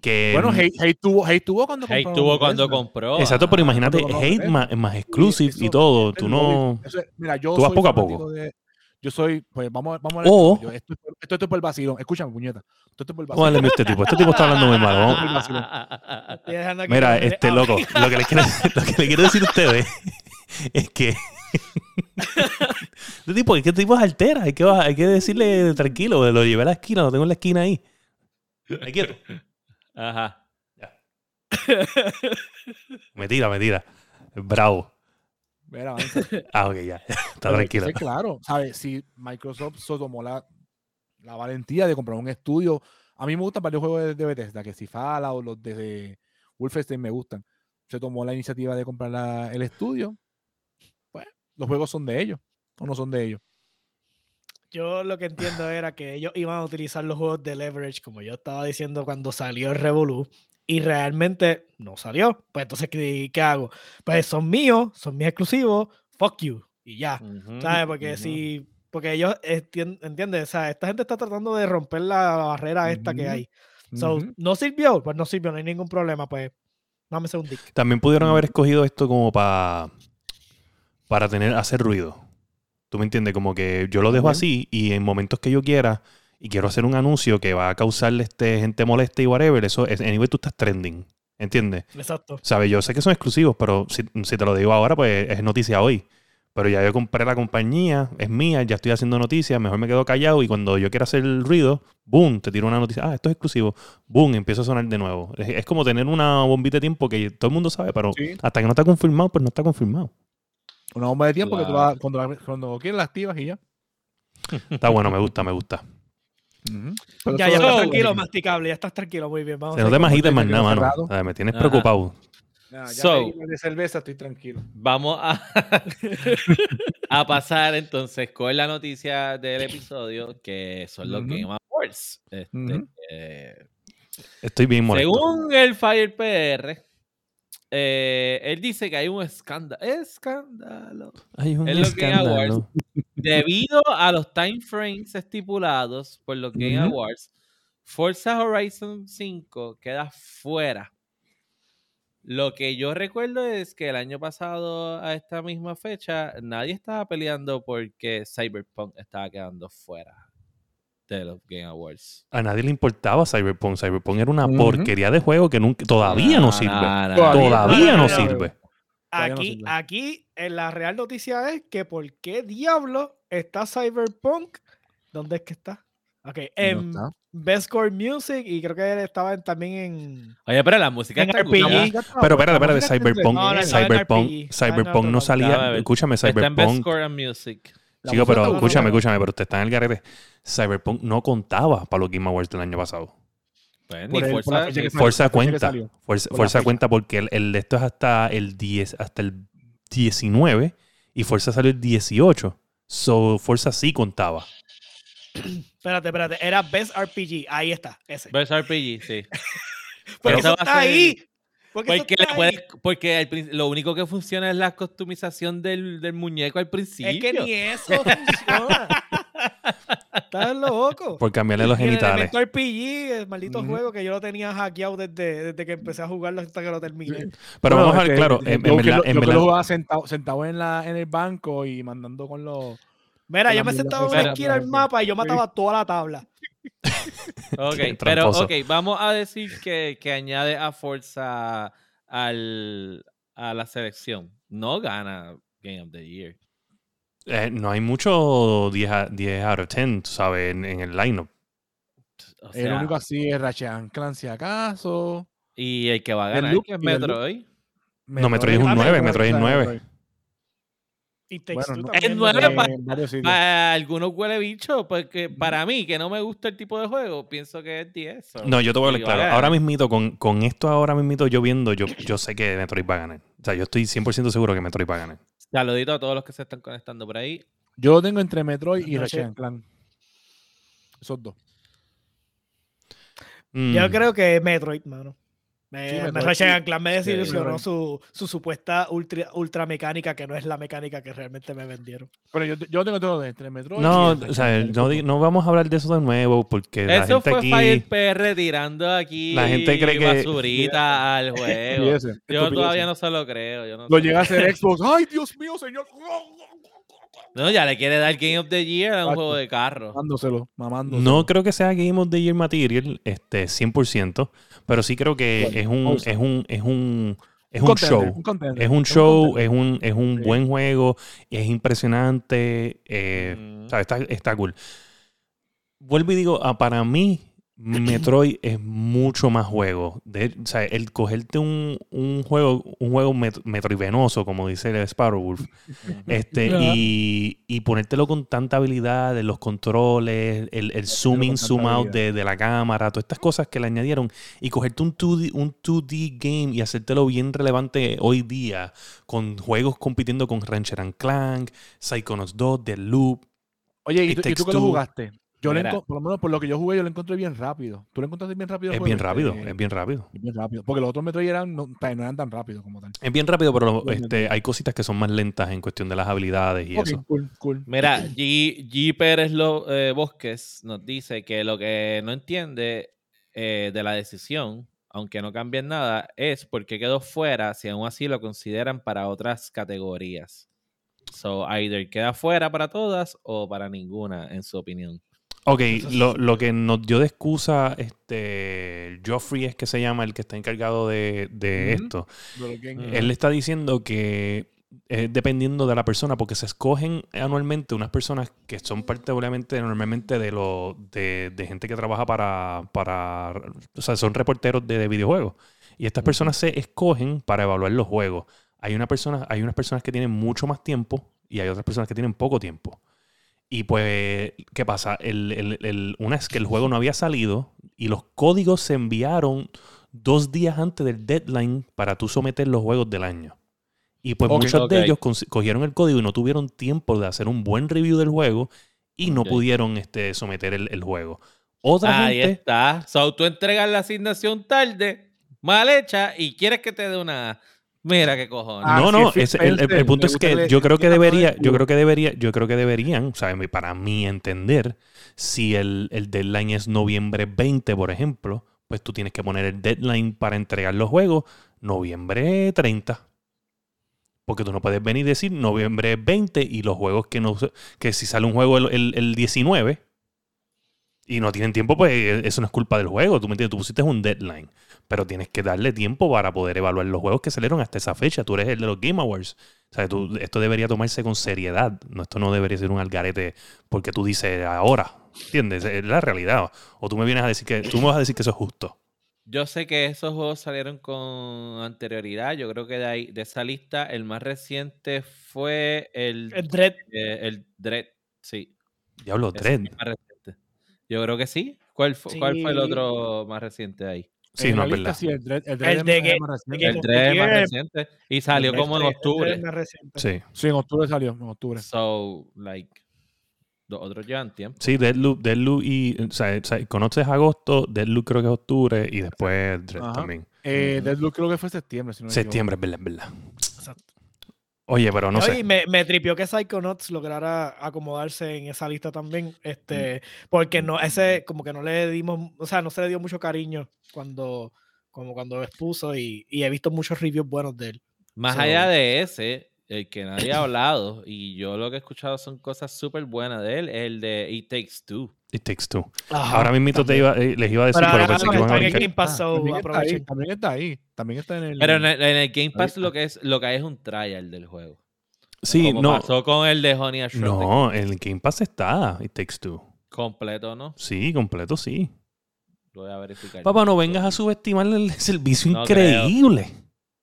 que Bueno, Hate, Hate tuvo, Hate tuvo cuando Hate compró tuvo cuando compró. Exacto, pero imagínate, hate compró más, más exclusive eso- y todo, Es tú no... es- mira, yo tú vas soy poco a poco. de- yo soy, pues vamos, a- vamos a ver. O- yo- esto, es por- esto, esto es por el vacilón. Escúchame, puñeta. Esto es por el vacilón. darle a este tipo, este tipo está hablando muy mal. vamos- Mira, este loco, lo que, les quiero, lo que le quiero decir a ustedes es que este tipo, es que este tipo es altera, hay que, bajar- hay que decirle tranquilo, lo llevé a la esquina, lo tengo en la esquina ahí. Ahí quieto. Ajá. Me tira, me tira. Bravo. Mira, avanza. Ah, ok, ya. Está tranquilo. claro, ¿sabes? Si Microsoft se tomó la, la valentía de comprar un estudio, a mí me gustan varios juegos de, de Bethesda, que si Fallout, los de Wolfenstein me gustan. Se tomó la iniciativa de comprar la- el estudio. Pues, los juegos son de ellos, o no son de ellos. Yo lo que entiendo era que ellos iban a utilizar los juegos de leverage, como yo estaba diciendo cuando salió el Revolu, y realmente no salió. Pues entonces, ¿qué, qué hago? Pues son míos, son mis exclusivos, fuck you, y ya. ¿Sabes? Porque si. Porque ellos entienden, o sea, esta gente está tratando de romper la barrera esta que hay. So, no sirvió, pues no sirvió, no hay ningún problema, pues dame un dick. También pudieron haber escogido esto como para para tener hacer ruido. ¿Tú me entiendes? Como que yo lo dejo así y en momentos que yo quiera y quiero hacer un anuncio que va a causarle este gente molesta y whatever, eso es anyway tú estás trending. ¿Entiendes? Exacto. ¿Sabes? Yo sé que son exclusivos, pero si, si te lo digo ahora, pues es noticia hoy. Pero ya yo compré la compañía, es mía, ya estoy haciendo noticias, mejor me quedo callado y cuando yo quiera hacer el ruido, boom, te tiro una noticia, ah, esto es exclusivo, boom, empieza a sonar de nuevo. Es, es como tener una bombita de tiempo que todo el mundo sabe, pero Sí. hasta que no está confirmado, pues no está confirmado. Una bomba de tiempo que tú la- cuando, la- cuando quieres la activas y ya. Está bueno, me gusta, me gusta. Ya, ya es- estás tranquilo, masticable, ya estás tranquilo, muy bien. Vamos Se a no te imaginas más nada, mano. O sea, me tienes Ajá. preocupado. Ya, ya So- me de cerveza, estoy tranquilo. Vamos a, a pasar entonces con la noticia del episodio, que son los Ujú. Game Awards. Este, eh, Estoy bien molesto. según el Fire PR, eh, él dice que hay un escándalo. Escándalo. Hay un en los Game Awards. escándalo. Debido a los time frames estipulados por los Game. Awards, Forza Horizon 5 queda fuera. Lo que yo recuerdo es que el año pasado, a esta misma fecha, nadie estaba peleando porque Cyberpunk estaba quedando fuera de los Game Awards. A nadie le importaba Cyberpunk. Cyberpunk era una porquería de juego que nunca, todavía no, sirve. no, no. Todavía- no sirve. Aquí, aquí, en la real noticia es que por qué diablo está Cyberpunk. ¿Dónde es que está? Ok, en. Best Core Music y creo que estaba en- también en. Oye, pero la música En está RPG. Pero espérate, espérate, Cyberpunk, No, no, Cyberpunk, Cyberpunk no salía. Escúchame, Está en Best Cyberpunk. Score and Music. Chico, pero escúchame, buena. escúchame, pero usted está en el garete. Cyberpunk no contaba para los Game Awards del año pasado. Pues, el-. Fuerza cuenta. Fuerza, Por cuenta porque el, esto es hasta el 10, hasta el 19 y Fuerza salió el 18. So, Fuerza sí contaba. Espérate, espérate. Era Best RPG. Ahí está, ese. Best RPG, sí. Porque eso está ser- ahí. Porque, le puedes- prin- lo único que funciona es la customización del, del muñeco al principio. Es que ni eso funciona. Estás loco. Por cambiarle los el genitales. elemento RPG, el maldito juego que yo lo tenía hackeado desde, desde que empecé a jugarlo hasta que lo terminé. Pero Bueno, vamos a ver, claro, yo en, que lo- yo que lo jugaba sentado, sentado en, la, en el banco y mandando con los. Mira, Con yo me sentaba en una esquina del de- mapa y yo mataba toda la tabla. Ok, pero ok, vamos a decir que, que añade a Forza al, a la selección. No gana Game of the Year. Eh, no hay mucho 10, a- 10 out of 10, tú sabes, en, en el lineup. O el sea, único así es Ratchet and Clank, si acaso. y el que va a ganar, es loop. Metroid. No, Metroid es un Ah, 9, Metroid, Metroid es o sea, 9. Y Takes Bueno, Two no- también, Es nueve. Para algunos huele bicho, porque para mí, que no me gusta el tipo de juego, pienso que es 10. so, No, yo te voy a hablar a claro. ganar. Ahora mismito, con, con esto ahora mismito yo viendo, yo, yo sé que Metroid va a ganar. O sea, yo estoy 100% seguro que Metroid va a ganar. Saludito a todos los que se están conectando por ahí. Yo lo tengo entre Metroid y Ratchet Clank. Esos dos. Yo Mm. creo que Metroid, mano. Me, Sí, me Ratchet Clank me desilusionó su, su supuesta ultra, ultra mecánica, que no es la mecánica que realmente me vendieron. Pero yo, yo tengo todo entre Metroid No, o sea, no, vamos a hablar de eso de nuevo porque la Eso gente fue aquí... Fire PR tirando aquí La gente cree que- basurita al juego. Yo todavía no se lo creo. Yo no Lo llega a hacer Xbox. ¡Ay, Dios mío, señor! No, ya le quiere dar Game of the Year a un Exacto. juego de carro. Mamándoselo, mamándoselo. No creo que sea Game of the Year Material, este, 100%, pero sí creo que Bueno, es un, es un, es un, es un contender, show. un contender, Es un show, es un, es un Sí. buen juego, es impresionante, eh, Mm. o sea, está, está cool. Vuelvo y digo, ah, para mí, Metroid es mucho más juego. De, o sea, el cogerte un, un juego, un juego met- metroidvenoso, como dice el Sparrow Wolf, este, y, y ponértelo con tanta habilidad de los controles, el, el zoom in, zoom out de, de la cámara, todas estas cosas que le añadieron, y cogerte un 2D, un 2D game y hacértelo bien relevante hoy día, con juegos compitiendo con Ratchet and Clank, Psychonauts 2, The Loop. Oye, ¿y tú, y tú que lo jugaste? Yo le Mira. por lo menos por lo que yo jugué, yo lo encontré bien rápido. ¿Tú lo encontraste bien rápido? Es bien rápido, Este, es bien rápido. es bien rápido. Porque los otros Metroid eran, no, no eran tan rápidos como tal. Es bien rápido, pero Bien este, hay cositas que son más lentas en cuestión de las habilidades y Ok, eso. cool, cool. Mira, G, G. Pérez Lo- eh, Bosques nos dice que lo que no entiende eh, de la decisión, aunque no cambien nada, es porque quedó fuera si aún así lo consideran para otras categorías. So, either queda fuera para todas o para ninguna, en su opinión. Ok, lo, lo que nos dio de excusa este Joffrey es que se llama el que está encargado de, de esto. De. Él está diciendo que es dependiendo de la persona, porque se escogen anualmente unas personas que son parte obviamente normalmente de lo de, de gente que trabaja para, para o sea, son reporteros de, de videojuegos. Y estas personas se escogen para evaluar los juegos. Hay una persona, hay unas personas que tienen mucho más tiempo y hay otras personas que tienen poco tiempo. Y pues, ¿qué pasa? El, el- el- una es que el juego no había salido y los códigos se enviaron dos días antes del deadline para tú someter los juegos del año. Y pues muchos de ellos cogieron el código y no tuvieron tiempo de hacer un buen review del juego y no pudieron este, someter el, el juego. Otra Ahí gente... está. So, tú entregas la asignación tarde, mal hecha, y quieres que te dé una. Mira qué cojones. Ah, no, no, ese- el, el- el Spencer, punto es que yo creo que debería, yo creo que debería, yo creo que deberían, o sea, mi- para mí entender, si el, el deadline es noviembre 20, por ejemplo, pues tú tienes que poner el deadline para entregar los juegos noviembre 30. Porque tú no puedes venir y decir noviembre 20 y los juegos que no que si sale un juego el, el- el 19 y no tienen tiempo, pues eso no es culpa del juego. Tú me entiendes, tú pusiste un deadline. Pero tienes que darle tiempo para poder evaluar los juegos que salieron hasta esa fecha. Tú eres el de los Game Awards. O sea, tú- esto debería tomarse con seriedad. No, esto no debería ser un algarete porque tú dices ahora. ¿Entiendes? Es la realidad. O tú me vienes a decir que. Tú me vas a decir que eso es justo. Yo sé que esos juegos salieron con anterioridad. Yo creo que de, ahí, de esa lista, el más reciente fue el, El Dread. eh, el Dread. Sí. Diablo, Dread. Yo creo que sí. ¿Cuál, fu- ¿Cuál fue el Sí. otro más reciente de ahí? Sí, no lista, verdad. sí, el Dread, el El es de más- que- más reciente. El más reciente. Y salió como en El octubre. es más reciente. Sí. Sí, en octubre salió, en octubre. So, like, los otros llevan tiempo. Sí, Deadloop, Deadloop y. O sea, conoces agosto, Deadloop creo que es octubre y después Dread también. Eh. Deadloop creo que fue septiembre, si no me Septiembre, es verdad, es verdad. Exacto. Oye, pero no Oye, sé. me, me tripió que Psychonauts lograra acomodarse en esa lista también, este, porque no, ese, como que no le dimos, o sea, no se le dio mucho cariño cuando, como cuando expuso y, y he visto muchos reviews buenos de él. Más So- allá de ese, el que nadie ha hablado, y yo lo que he escuchado son cosas súper buenas de él, el de It Takes Two. It takes two. Ajá, Ahora mismo te iba, eh, les iba a decir, Pero pero, pensé que iban a en brincar. Game Pass, so también, está ahí, también está ahí. También está en el. Pero en el, en el Game Pass lo que es lo que hay es un trial del juego. Sí, Como no. pasó con el de Honey Shrunk, No, el Game Pass está. It Takes Two. completo, ¿no? Sí, completo, sí. Lo voy a verificar. Papá, no vengas a subestimar el servicio No increíble.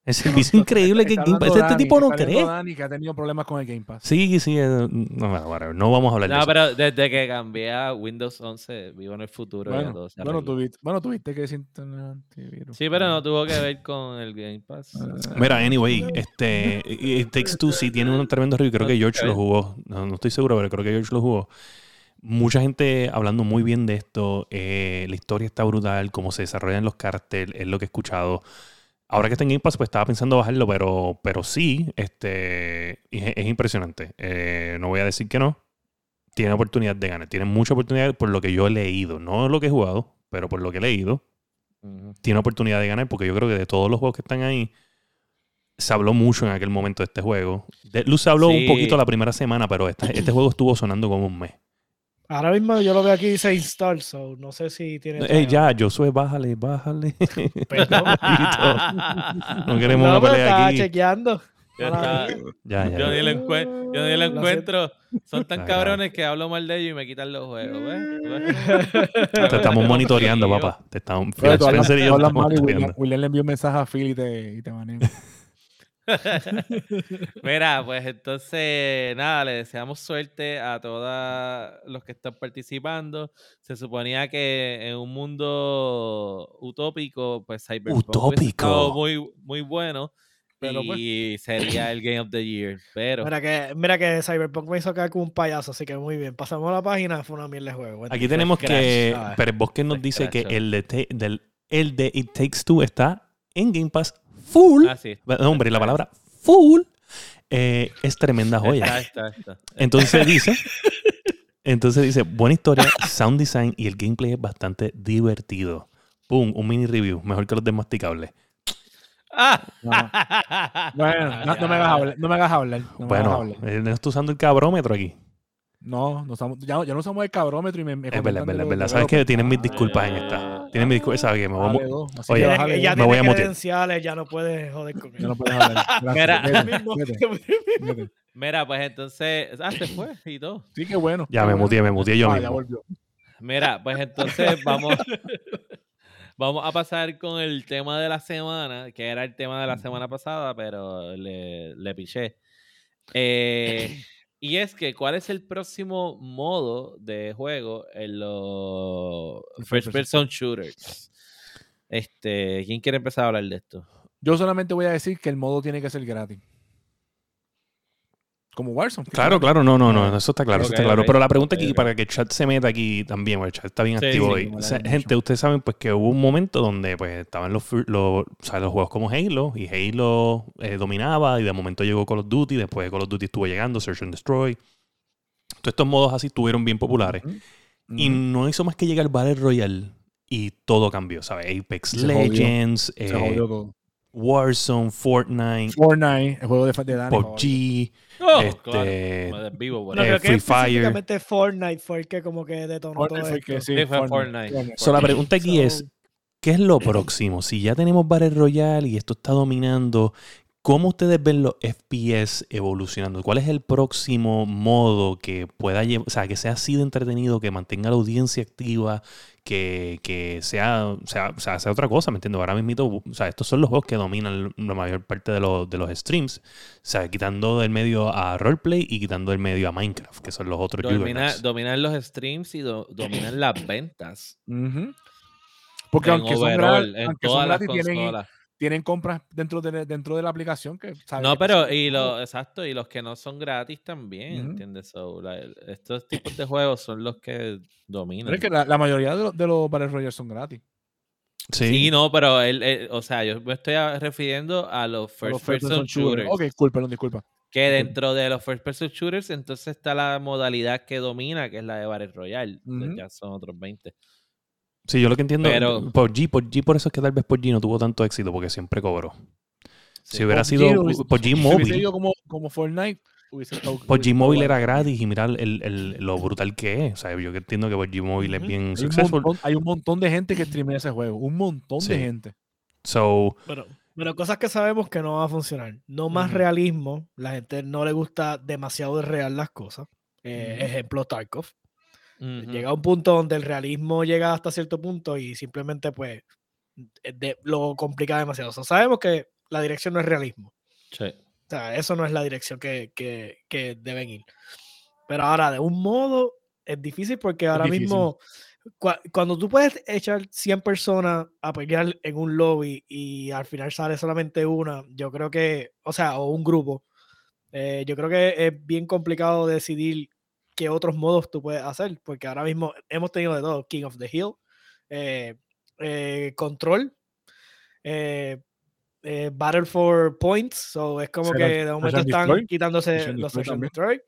El servicio increíble que Game Pass. Este Dani, tipo no cree. Dani que ha tenido problemas con el Game Pass. Sí, sí. eh, no, bueno, whatever, no vamos a hablar de No, eso. pero desde que cambié a Windows 11, vivo en el futuro. Bueno, todo bueno, tuviste, bueno, tuviste que. Sí, pero no tuvo que ver con el Game Pass. Ah, Mira, anyway, este, It Takes Two sí tiene un tremendo review. Creo que George lo jugó. No, no estoy seguro, pero creo que George lo jugó. Mucha gente hablando muy bien de esto. eh, la historia está brutal. Cómo se desarrollan los carteles, es lo que he escuchado. Ahora que está en Game Pass, pues estaba pensando bajarlo, pero, pero sí, este, es, es impresionante. Eh, no voy a decir que no. Tiene oportunidad de ganar. Tiene mucha oportunidad por lo que yo he leído. No lo que he jugado, pero por lo que he leído tiene oportunidad de ganar porque yo creo que de todos los juegos que están ahí se habló mucho en aquel momento de este juego. De Luz se habló Sí. un poquito la primera semana, pero este juego estuvo sonando como un mes. Ahora mismo yo lo veo aquí, dice install, so no sé si tiene. Ey, todavía- ya, Josué, bájale, bájale. Perdón. no queremos No, una pelea estaba aquí. chequeando. Yo, estaba- Ya, ya. yo ni lo, encue- yo ni lo Lo encuentro. Son tan cabrones que hablo mal de ellos y me quitan los juegos. ¿ves? Te estamos monitoreando, papá. Te estamos, Phil Pero tú hablas, Spencer y tú yo te hablas estamos mal y William, le envió un mensaje a Phil y te, y te baneó. Mira, pues entonces, nada, le deseamos suerte a todos los que están participando. Se suponía que en un mundo utópico, pues Cyberpunk Utópico. muy, muy bueno Pero, pues. y sería el Game of the Year. Pero Mira que, mira que Cyberpunk me hizo caer como un payaso, así que muy bien. Pasamos a la página, fue una mierda de juego. Aquí tenemos que. Pero Bosque nos Fue dice que el de, te- del, el de It Takes Two está en Game Pass full. Ah, sí. No, hombre, la palabra full eh, es tremenda joya. Está, está, está. Entonces dice, entonces dice, buena historia, sound design y el gameplay es bastante divertido. Pum, un mini review, mejor que los desmasticables. ¡Ah! No. Bueno, no, no me hagas hablar. No me hagas hablar. No, me hagas bueno, hablar. eh, estoy usando el cabrómetro aquí. No, no usamos- ya, ya no usamos el cabrómetro y me, me Es verdad, verdad, verdad. Sabes que tienen mis disculpas en esta. Tienen mis disculpas, sabes que me voy a Oye, que ya me voy a credenciales, ya no puedes joder con Ya no puedes. Gracias. Mira. Mira, pues entonces. Ah, se fue y todo. Sí, qué bueno. Ya me muteé, me muteé yo Ah, ya mismo. volvió. Mira, pues entonces vamos, vamos a pasar con el tema de la semana, que era el tema de la semana pasada, pero le, le piché. Eh, y es que, ¿cuál es el próximo modo de juego en los first person shooters? Este, ¿quién quiere empezar a hablar de esto? Yo solamente voy a decir que el modo tiene que ser gratis. Como Warzone. Claro, claro, no, no, no, eso está claro, eso está claro. Pero la pregunta aquí, para que el chat se meta aquí también, porque el chat está bien Sí, activo sí, hoy. O sea, gente, ustedes saben pues que hubo un momento donde pues estaban los, los, o sea, los juegos como Halo y Halo eh, dominaba y de momento llegó Call of Duty, después de Call of Duty estuvo llegando Search and Destroy. Todos estos modos así estuvieron bien populares. Y no hizo más que llegar Battle Royale y todo cambió, ¿sabes? Apex Se jodió. Legends, Se eh. Warzone, Fortnite, Fortnite, el juego de, de Dani. PUBG, Oh, Este, claro, por No, Eh, que Free Fire. Fortnite fue el que como que detonó Fortnite todo fue que esto. sí, Sí, fue Fortnite. So, la pregunta aquí es, So- ¿qué es lo próximo? Si ya tenemos Battle Royale y esto está dominando, ¿cómo ustedes ven los FPS evolucionando? ¿Cuál es el próximo modo que pueda llevar, o sea, que sea así de entretenido, que mantenga la audiencia activa, que, que sea, sea, o sea, sea otra cosa, ¿me entiendes? Ahora mismo, o sea, estos son los juegos que dominan la mayor parte de los, de los streams, o sea, quitando del medio a Roleplay y quitando del medio a Minecraft, que son los otros Domina, dominan los streams y do- dominan las ventas. Ujú. Porque en aunque son, overall, gratis, en aunque son todas las gratis, tienen, consolas. Tienen compras dentro de, dentro de la aplicación que. No, que pero y lo, exacto, y los que no son gratis también. ¿entiendes? So, la- estos tipos de juegos son los que Pero dominan. es que la, la mayoría de los, de los Battle Royale son gratis. Sí, Sí, no, pero él, él- o sea, yo me estoy refiriendo a los A first los person shooters. Ok, cool, perdón, disculpa. Que dentro de los first person shooters, entonces está la modalidad que domina, que es la de Battle Royale. Ujú. Ya son otros 20. Sí, yo lo que entiendo, Pero- PUBG, PUBG, por eso es que tal vez PUBG no tuvo tanto éxito, porque siempre cobró. Sí. Si hubiera sido Si hubiese móvil, ido como, como Fortnite, hubiese estado- hubiese móvil estado era gratis y mirar el, el- lo brutal que es. O sea, yo que entiendo que PUBG móvil es Ujú. bien Hay un, successful. montón, hay un montón de gente que streamea ese juego. Un montón Sí. de gente. So, Bueno, Pero cosas que sabemos que no van a funcionar. No más realismo. La gente no le gusta demasiado de real las cosas. Eh, Ujú. Ejemplo, Tarkov. Llega a un punto donde el realismo llega hasta cierto punto y simplemente pues de- lo complica demasiado. O sea, sabemos que la dirección no es realismo. Sí. O sea, eso no es la dirección que, que- que deben ir. Pero ahora, de un modo, es difícil porque ahora difícil. mismo, cua- cuando tú puedes echar 100 personas a pelear en un lobby y al final sale solamente una, yo creo que, o sea, o un grupo, eh, yo creo que es bien complicado decidir qué otros modos tú puedes hacer, porque ahora mismo hemos tenido de todo, King of the Hill, eh, eh, Control, eh, Battle for Points, so es como que de momento están quitándose los también. Destroy.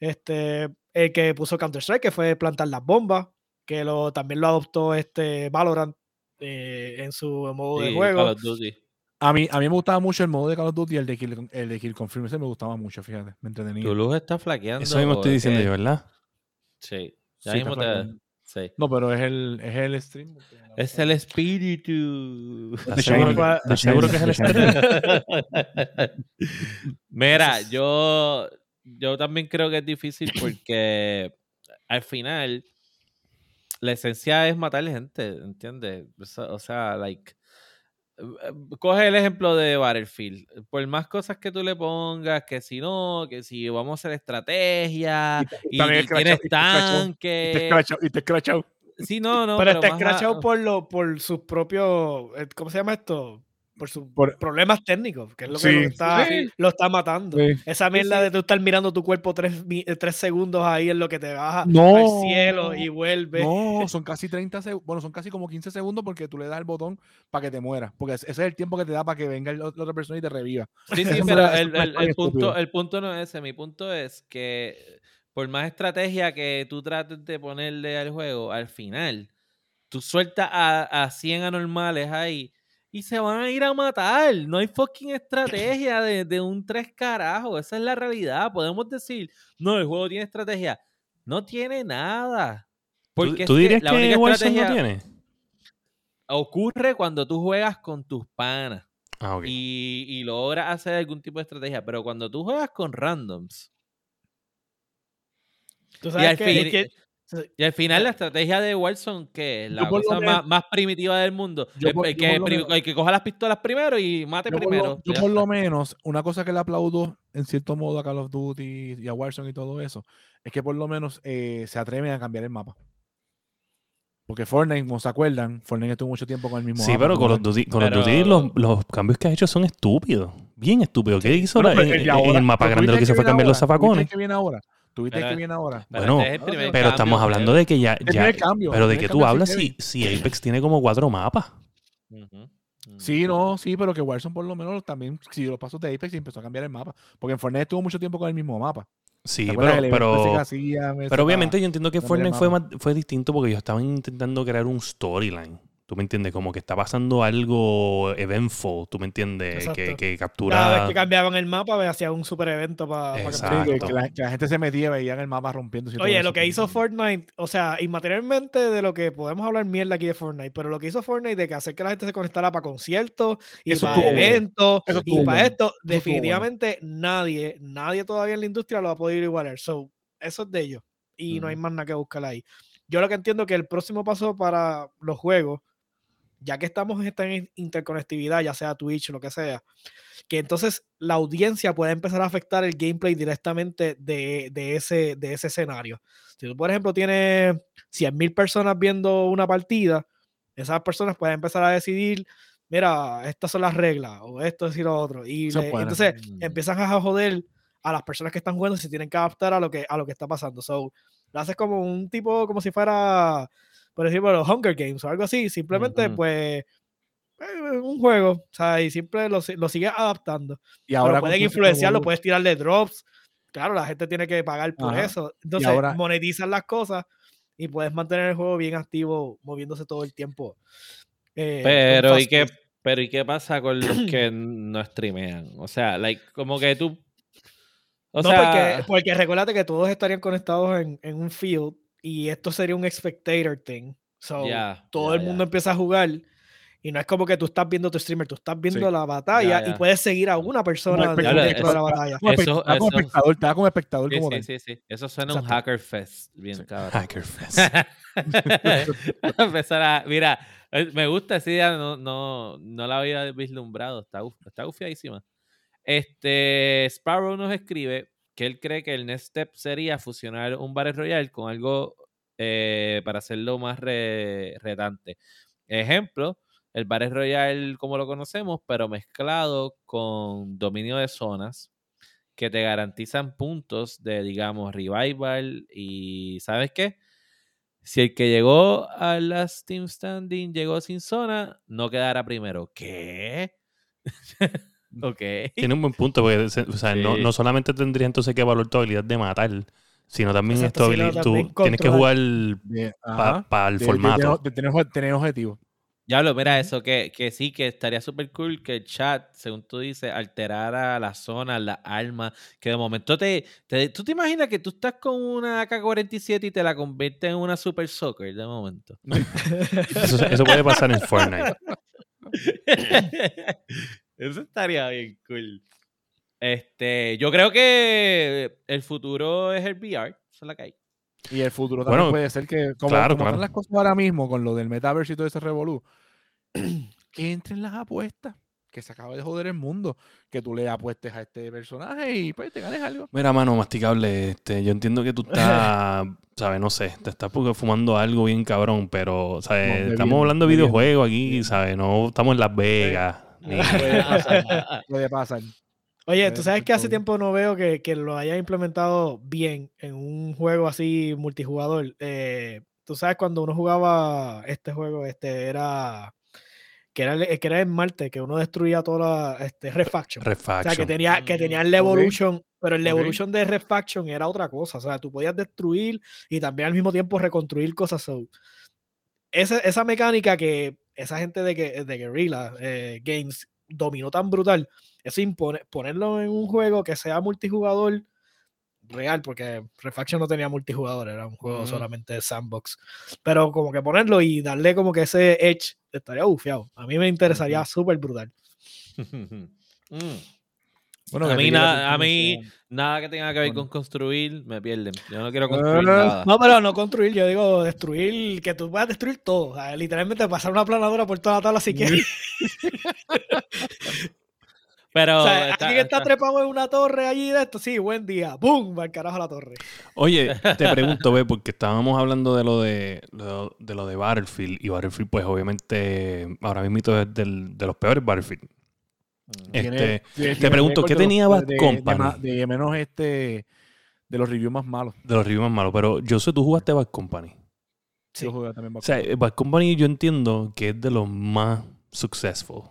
Este, el que puso Counter-Strike, que fue plantar las bombas, que lo, también lo adoptó este Valorant en su modo de juego. Call of Duty. A mí, a mí me gustaba mucho el modo de Call of Duty, el de Kill, el de Kill Confirm. Ese me gustaba mucho, fíjate. Me entretenía. Tu luz está flaqueando. Eso mismo estoy es diciendo yo, ¿verdad? Sí. Sí, Ya está mismo te. flaqueando. Sí. No, pero es el, es el stream. Es el espíritu. ¿Estás The seguro, que- seguro es el estreno? Mira, yo, yo también creo que es difícil porque al final la esencia es matar gente, ¿entiendes? O sea, like, coge el ejemplo de Battlefield. Por más cosas que tú le pongas, que si no, que si vamos a hacer estrategia y, también y tienes y te te tanques. y te escrachado. Sí, no, no. pero está más a- escrachado por, lo, por sus propios, eh, ¿cómo se llama esto? Por sus Por- problemas técnicos, que es lo que Sí, lo está, sí. lo está matando. Sí. Esa mierda sí. de tú estar mirando tu cuerpo tres, eh, tres segundos ahí en lo que te baja No. al cielo y vuelve. No, son casi 30 segundos. Bueno, son casi como 15 segundos porque tú le das el botón para que te mueras. Porque ese es el tiempo que te da para que venga el- la otra persona y te reviva. Sí, sí, pero punto, el punto no es ese. Mi punto es que por más estrategia que tú trates de ponerle al juego, al final, tú sueltas a, a 100 anormales ahí y se van a ir a matar. No hay fucking estrategia de, de un tres carajos. Esa es la realidad. Podemos decir, no, el juego tiene estrategia. No tiene nada. ¿Tú, Porque tú es que dirías la que, única Warzone no estrategia tiene? ocurre cuando tú juegas con tus panas Ah, ok. y, y logras hacer algún tipo de estrategia. Pero cuando tú juegas con randoms Tú y sabes al, que, fin- es que- sí, y al final la estrategia de Warzone, que es la cosa menos- más, más primitiva del mundo, Yo el, por- el yo que, el que coja las pistolas primero y mate Yo por, primero. lo, yo por lo menos, una cosa que le aplaudo en cierto modo a Call of Duty y a Warzone y todo eso, es que por lo menos eh, se atreven a cambiar el mapa. Porque Fortnite, como se acuerdan, Fortnite estuvo mucho tiempo con el mismo Sí, mapa. pero of años. Duty, of Pero- Duty, los, los cambios que ha hecho son estúpidos. Bien estúpidos. ¿Qué hizo Bueno, la- pero en, el de en ahora- el mapa grande? Lo ¿tuviste que hizo fue cambiar los ahora? ¿Tuviste el zafacones. que viene ahora? ¿Tuviste que viene ahora? Pero Bueno, este es el primer Pero estamos hablando de que ya... Ya primer cambio, pero de que tú hablas si, si Apex tiene como cuatro mapas. Sí, no, sí, pero que Warzone por lo menos también siguió los pasos de Apex y empezó a cambiar el mapa. Porque en Fortnite estuvo mucho tiempo con el mismo mapa. Sí, ¿Te acuerdas pero, pero, pero obviamente yo entiendo que Fortnite fue, más- fue distinto porque ellos estaban intentando crear un storyline. ¿Tú me entiendes? Como que está pasando algo eventful, ¿tú me entiendes? Que, que cada captura... vez que cambiaban el mapa, hacían un super evento para Sí, Exacto. que, que la, que la gente se metía y veían el mapa todo Oye, lo que hizo Fortnite, o sea, inmaterialmente de lo que podemos hablar mierda aquí de Fortnite, pero lo que hizo Fortnite de que hacer que la gente se conectara para conciertos y Eso para eventos Eso y para bueno. esto, Eso estuvo bueno. definitivamente nadie, nadie todavía en la industria lo va a poder igualar. So, eso es de ellos y no hay más nada que buscar ahí. Yo lo que entiendo es que el próximo paso para los juegos, ya que estamos en esta in- interconectividad, ya sea Twitch lo que sea, que entonces la audiencia puede empezar a afectar el gameplay directamente de, de ese, de ese escenario. Si tú, por ejemplo, tienes 100.000 personas viendo una partida, esas personas pueden empezar a decidir, mira, estas son las reglas, o esto es y lo otro. Y le- entonces Mm. empiezan a joder a las personas que están jugando y se tienen que adaptar a lo que, a lo que está pasando. So, lo haces como un tipo, como si fuera, por ejemplo, los Hunger Games o algo así. Simplemente, Ujú. pues, eh, un juego, o sea, y siempre lo, lo sigues adaptando. Y ahora Pero pueden influenciarlo, puedes tirarle drops. Claro, la gente tiene que pagar por Ajá. eso. Entonces, ahora- monetizan las cosas y puedes mantener el juego bien activo, moviéndose todo el tiempo. eh, Pero ¿y qué, pero ¿y qué pasa con los que no streamean? O sea, like, como que tú... O no, sea, porque, porque recuérdate que todos estarían conectados en, en un field y esto sería un spectator thing. So, Ya, todo ya, el mundo ya. empieza a jugar Y no es como que tú estás viendo tu streamer, tú estás viendo Sí. la batalla y puedes seguir a una persona dentro de la batalla. Como Eso- como eso- espectador, estaba como espectador Sí, como sí, sí, sí. Eso suena un Exacto. hacker fest. Bien, Sí. cabrón. Hacker Fest. Empezar a- mira, eh, me gusta esa idea, no, no, no la había vislumbrado, está, está gufiadísima. Este, Sparrow nos escribe que él cree que el next step sería fusionar un Battle Royale con algo eh, para hacerlo más re-. Ejemplo, el Battle Royale como lo conocemos, pero mezclado con dominio de zonas que te garantizan puntos de, digamos, revival y ¿sabes qué? Si el que llegó a Last Team Standing llegó sin zona, no quedará primero. ¿Qué? ok. Tiene un buen punto, porque o sea, no, Sí. no solamente tendría entonces que evaluar tu habilidad de matar, sino también Exacto, tu sino habilidad- también tú tienes que jugar para ajá. el De- formato. De, de tener, tener objetivos. Ya lo, mira eso, que, que sí, que estaría súper cool que el chat, según tú dices, alterara las zonas, las armas, que de momento te, te- ¿Tú te imaginas que tú estás con una AK-47 y te la conviertes en una Super Soccer de momento? Eso, eso puede pasar en Fortnite. Eso estaría bien cool. Este, yo creo que el futuro es el VR, eso es la que hay. Y el futuro también Bueno, puede ser que, como, claro, como claro. están las cosas ahora mismo con lo del metaverso y todo ese revolú, que entren las apuestas, que se acaba de joder el mundo, que tú le apuestes a este personaje y pues te ganes algo. Mira, mano, masticable, este, yo entiendo que tú estás, ¿sabes? No sé, te estás porque fumando algo bien cabrón, pero, ¿sabes? estamos hablando de videojuegos aquí. ¿sabes? No estamos en Las Vegas. Ni- Puede pasar. Puede pasar. Oye, Eh, tú sabes que hace tiempo no veo que, que lo hayan implementado bien en un juego así multijugador. Eh, tú sabes cuando uno jugaba este juego, este era que era, el- que era en Marte, que uno destruía toda la este, Refaction. O sea, Refaction. que tenía, que tenía el. Evolution, pero el. Evolution de Refaction era otra cosa. O sea, tú podías destruir y también al mismo tiempo reconstruir cosas. So, esa, esa mecánica que esa gente de, que- de Guerrilla eh, Games dominó tan brutal, eso impone, ponerlo en un juego que sea multijugador real, porque Refaction no tenía multijugador, era un juego solamente de sandbox. Pero como que ponerlo y darle como que ese edge estaría bufiado. A mí me interesaría súper brutal. Mm. Bueno, A mí nada- a que mí- Nada que tenga que ver Bueno. con construir, me pierden. Yo no quiero construir Ah. nada. No, pero no construir, yo digo destruir, que tú puedas destruir todo. O sea, literalmente pasar una planadora por toda la tabla si quieres. Pero O sea, está- alguien está está- trepado en una torre allí de esto, sí, buen día. ¡Bum! Va al carajo la torre. Oye, te pregunto, ve, porque estábamos hablando de lo de, lo- de lo de Battlefield, y Battlefield, pues obviamente, ahora mismo es del- de los peores Battlefield. Este, tiene- te pregunto, ¿qué de los- tenía Bad de- Company? De, menos este. De los reviews más malos. de los reviews más malos, pero yo sé, tú jugaste Bad Company. Sí. Yo jugué también Bad O sea, Bad Company yo entiendo que es de los más successful.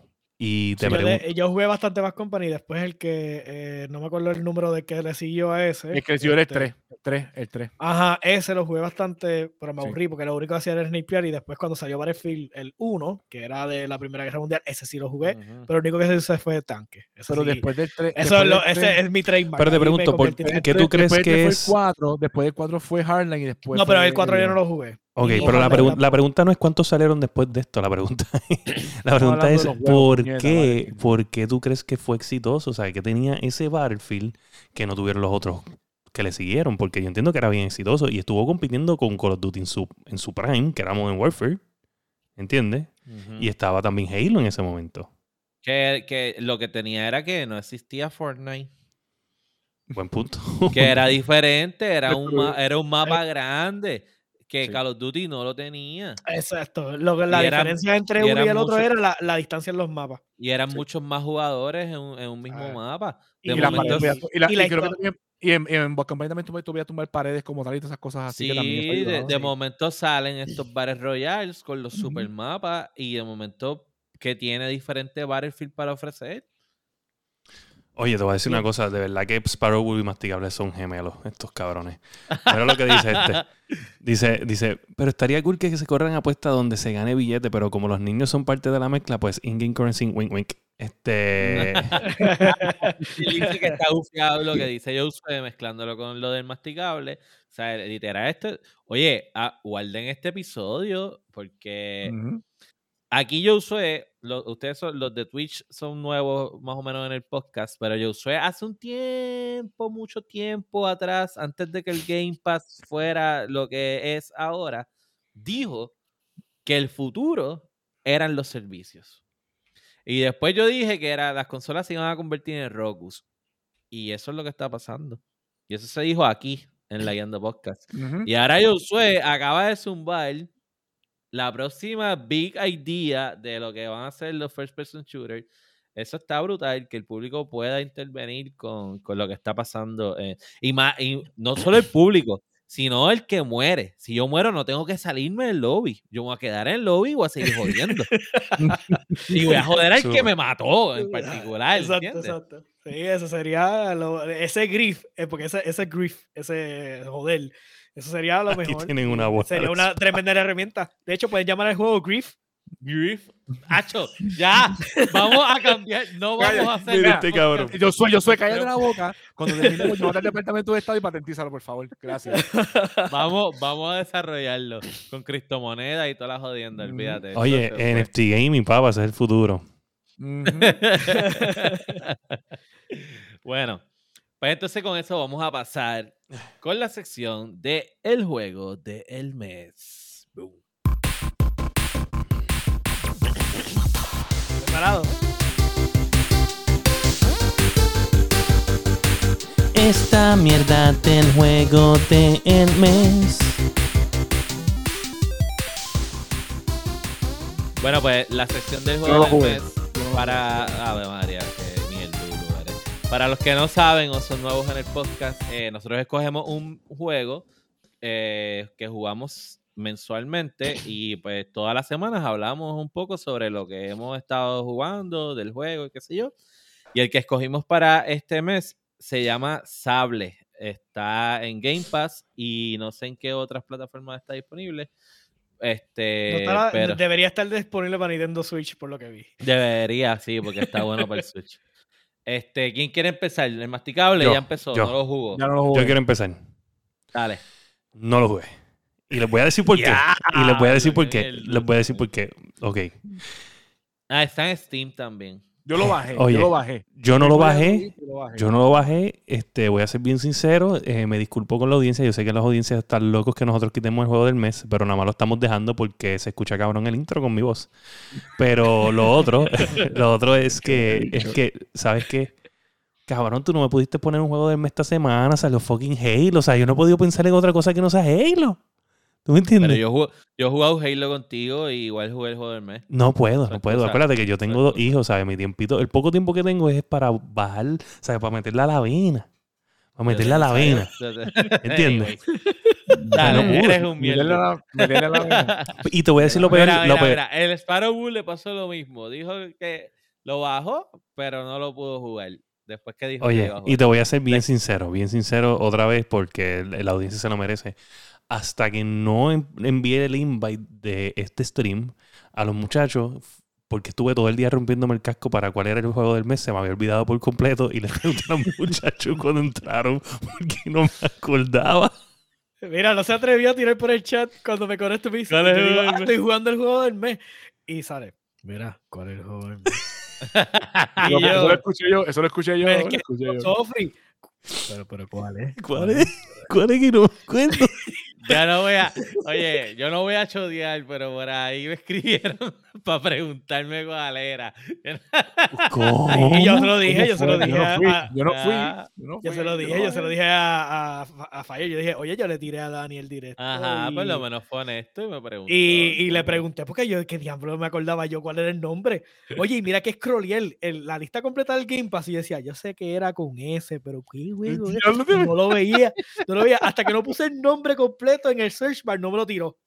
Y te yo, pregunto, le- yo jugué bastante más Company, después el que, eh, no me acuerdo el número de que le siguió a ese. El que siguió era el este, 3. El 3, el 3. Ajá, ese lo jugué bastante, pero me Sí. aburrí porque lo único que hacía era snipear y después cuando salió Battlefield el 1, que era de la Primera Guerra Mundial, ese sí lo jugué, Ujú. pero lo único que se hizo fue tanque. Ese Pero sí- después del 3. eso es lo- ese es mi trademark. Pero te pregunto, ¿por ¿qué tú crees que es? Fue el 4, después del 4 fue Hardline y después. No, pero fue el 4 yo no lo jugué. Ok, Y pero la, pregunta no es cuántos salieron después de esto. La pregunta, la pregunta es huevos, ¿por puñeta, qué, vale. ¿por qué tú crees que fue exitoso? O sea, que tenía ese Battlefield que no tuvieron los otros que le siguieron. Porque yo entiendo que era bien exitoso y estuvo compitiendo con Call of Duty en su, en su prime, que era Modern Warfare. ¿Entiendes? Y estaba también Halo en ese momento. Que, que lo que tenía era que no existía Fortnite. Buen punto. Que era diferente, era un, era un mapa grande. Que Sí. Call of Duty no lo tenía. Exacto. Lo que, la Y eran- diferencia entre y uno y el otro era la, la distancia en los mapas. Y eran Sí. muchos más jugadores en un, en un mismo Ah. mapa. Y De Y, la momento, pared- y, la- y la y creo que histo- también- y en, en también tú, tú podías tumbar paredes como tal y todas esas cosas así. que también sí, de, Sí. momento salen estos Battle Royales con los super mapas y de momento que tiene diferentes Battlefield para ofrecer. Oye, te voy a decir una cosa. De verdad que Sparrow y Masticable son gemelos, estos cabrones. Mira lo que dice este. Dice, dice, pero estaría cool que se corran apuestas donde se gane billete, pero como los niños son parte de la mezcla, pues in-game currency, wink, wink. Este... Y dice que está bufiado lo que dice Josué mezclándolo con lo del masticable. O sea, literal, esto. Oye, ah, guarden este episodio porque aquí Josué, lo- ustedes son, los de Twitch son nuevos más o menos en el podcast, pero Josué hace un tiempo, mucho tiempo atrás, antes de que el Game Pass fuera lo que es ahora, dijo que el futuro eran los servicios. Y después yo dije que era, las consolas se iban a convertir en Rokus. Y eso es lo que está pasando. Y eso se dijo aquí, en la Yanda Podcast. Y ahora Josué acaba de zumbar la próxima big idea de lo que van a ser los first person shooters. Eso está brutal, que el público pueda intervenir con, con lo que está pasando. eh, y, más, y no solo el público, sino el que muere. Si yo muero, no tengo que salirme del lobby. Yo me voy a quedar en el lobby y voy a seguir jodiendo. y voy a joder al que me mató en particular. Exacto, ¿entiendes? exacto. Sí, eso sería lo- ese grief, eh, porque ese, ese grief, ese joder, eso sería lo Aquí mejor. tienen una voz. Sería una tremenda herramienta. De hecho, pueden llamar al juego grief. Grief. Hacho, ya. Vamos a cambiar. No vamos a hacer. mira este cabrón. Yo soy, yo soy, cállate la boca. Cuando terminemos, llévate al departamento de Estado y patentízalo, por favor. Gracias. Vamos, vamos a desarrollarlo con criptomonedas y todas las jodiendas, olvídate. Oye. NFT Gaming, papá, ese es el futuro. Bueno, pues entonces con eso vamos a pasar con la sección de el juego del mes. Boom. Preparado. Esta mierda del juego del mes. Bueno, pues la sección del juego del mes para Ave María, Para los que no saben o son nuevos en el podcast, eh, nosotros escogemos un juego eh, que jugamos mensualmente y pues todas las semanas hablamos un poco sobre lo que hemos estado jugando, del juego y qué sé yo. Y el que escogimos para este mes se llama Sable. Está en Game Pass y no sé en qué otras plataformas está disponible. No Este, pero Debería estar disponible para Nintendo Switch, por lo que vi. debería, sí, porque está bueno para el Switch. Este, ¿quién quiere empezar? El masticable Yo, ya empezó, yo. no lo jugó. Ya no lo jugué. Yo quiero empezar. Dale. No lo jugué. Y les voy a decir por qué. Y les voy a decir por qué. Les voy a decir por qué. Ok. Ah, está en Steam también. Yo lo bajé. Oye, yo lo bajé. Yo no lo Yo bajé. lo bajé. Yo no lo bajé, este, voy a ser bien sincero, eh, me disculpo con la audiencia, yo sé que las audiencias están locos que nosotros quitemos el juego del mes, pero nada más lo estamos dejando porque se escucha cabrón el intro con mi voz. Pero lo otro, lo otro es que, es que, ¿sabes qué? Cabrón, tú no me pudiste poner un juego del mes esta semana, salió fucking Halo, o sea, yo no he podido pensar en otra cosa que no sea Halo. ¿Tú me entiendes? Pero yo, jugué, yo he jugado Halo contigo y igual jugué el juego del mes. No puedo, no puedo. Acuérdate que yo tengo dos hijos, ¿sabes? Mi tiempito, el poco tiempo que tengo es para bajar, ¿sabes? Para meterle a la vena. Para meterle a la vena. ¿Entiendes? Dale, no pude. eres un mierda. Y te voy a decir lo peor. Mira, lo mira, peor. mira, el Sparrow Bull le pasó lo mismo. Dijo que lo bajó, pero no lo pudo jugar. Después que dijo que Oye, iba a y jugar. te voy a ser bien sincero, bien sincero otra vez porque la audiencia se lo merece. Hasta que no en- envié el invite de este stream a los muchachos, porque estuve todo el día rompiéndome el casco para cuál era el juego del mes, se me había olvidado por completo y les pregunté a los muchachos cuando entraron porque no me acordaba. Mira, no se atrevió a tirar por el chat cuando me conecto me dice, ¿Cuál es yo el digo, juego del "Ah, mes?" estoy jugando el juego del mes. Y sale, mira, ¿cuál es el juego del mes? Yo- Eso lo escuché yo. Eso lo escuché yo. Es lo que escuché yo. Sofri. Pero, pero, ¿cuál es? ¿Cuál es? ¿Cuál es que no me acuerdo? Ya no voy a, oye, yo no voy a chodear, pero por ahí me escribieron para preguntarme cuál era. ¿Cómo? Y yo se lo dije, ¿Cómo yo se lo dije Yo a, no fui. Yo se lo dije, yo se lo dije a, a, a. Yo dije, oye, yo le tiré a Daniel directo. Ajá, y, por lo menos fue honesto y me preguntó. y, y le pregunté, porque yo, ¿qué diablo me acordaba yo cuál era el nombre? Oye, y mira que scrollé el, el- la lista completa del Game Pass y decía, yo sé que era con S, pero qué juego es? Diablo, Y no lo veía, no lo veía. Hasta que no puse el nombre completo en el search bar, no me lo tiró.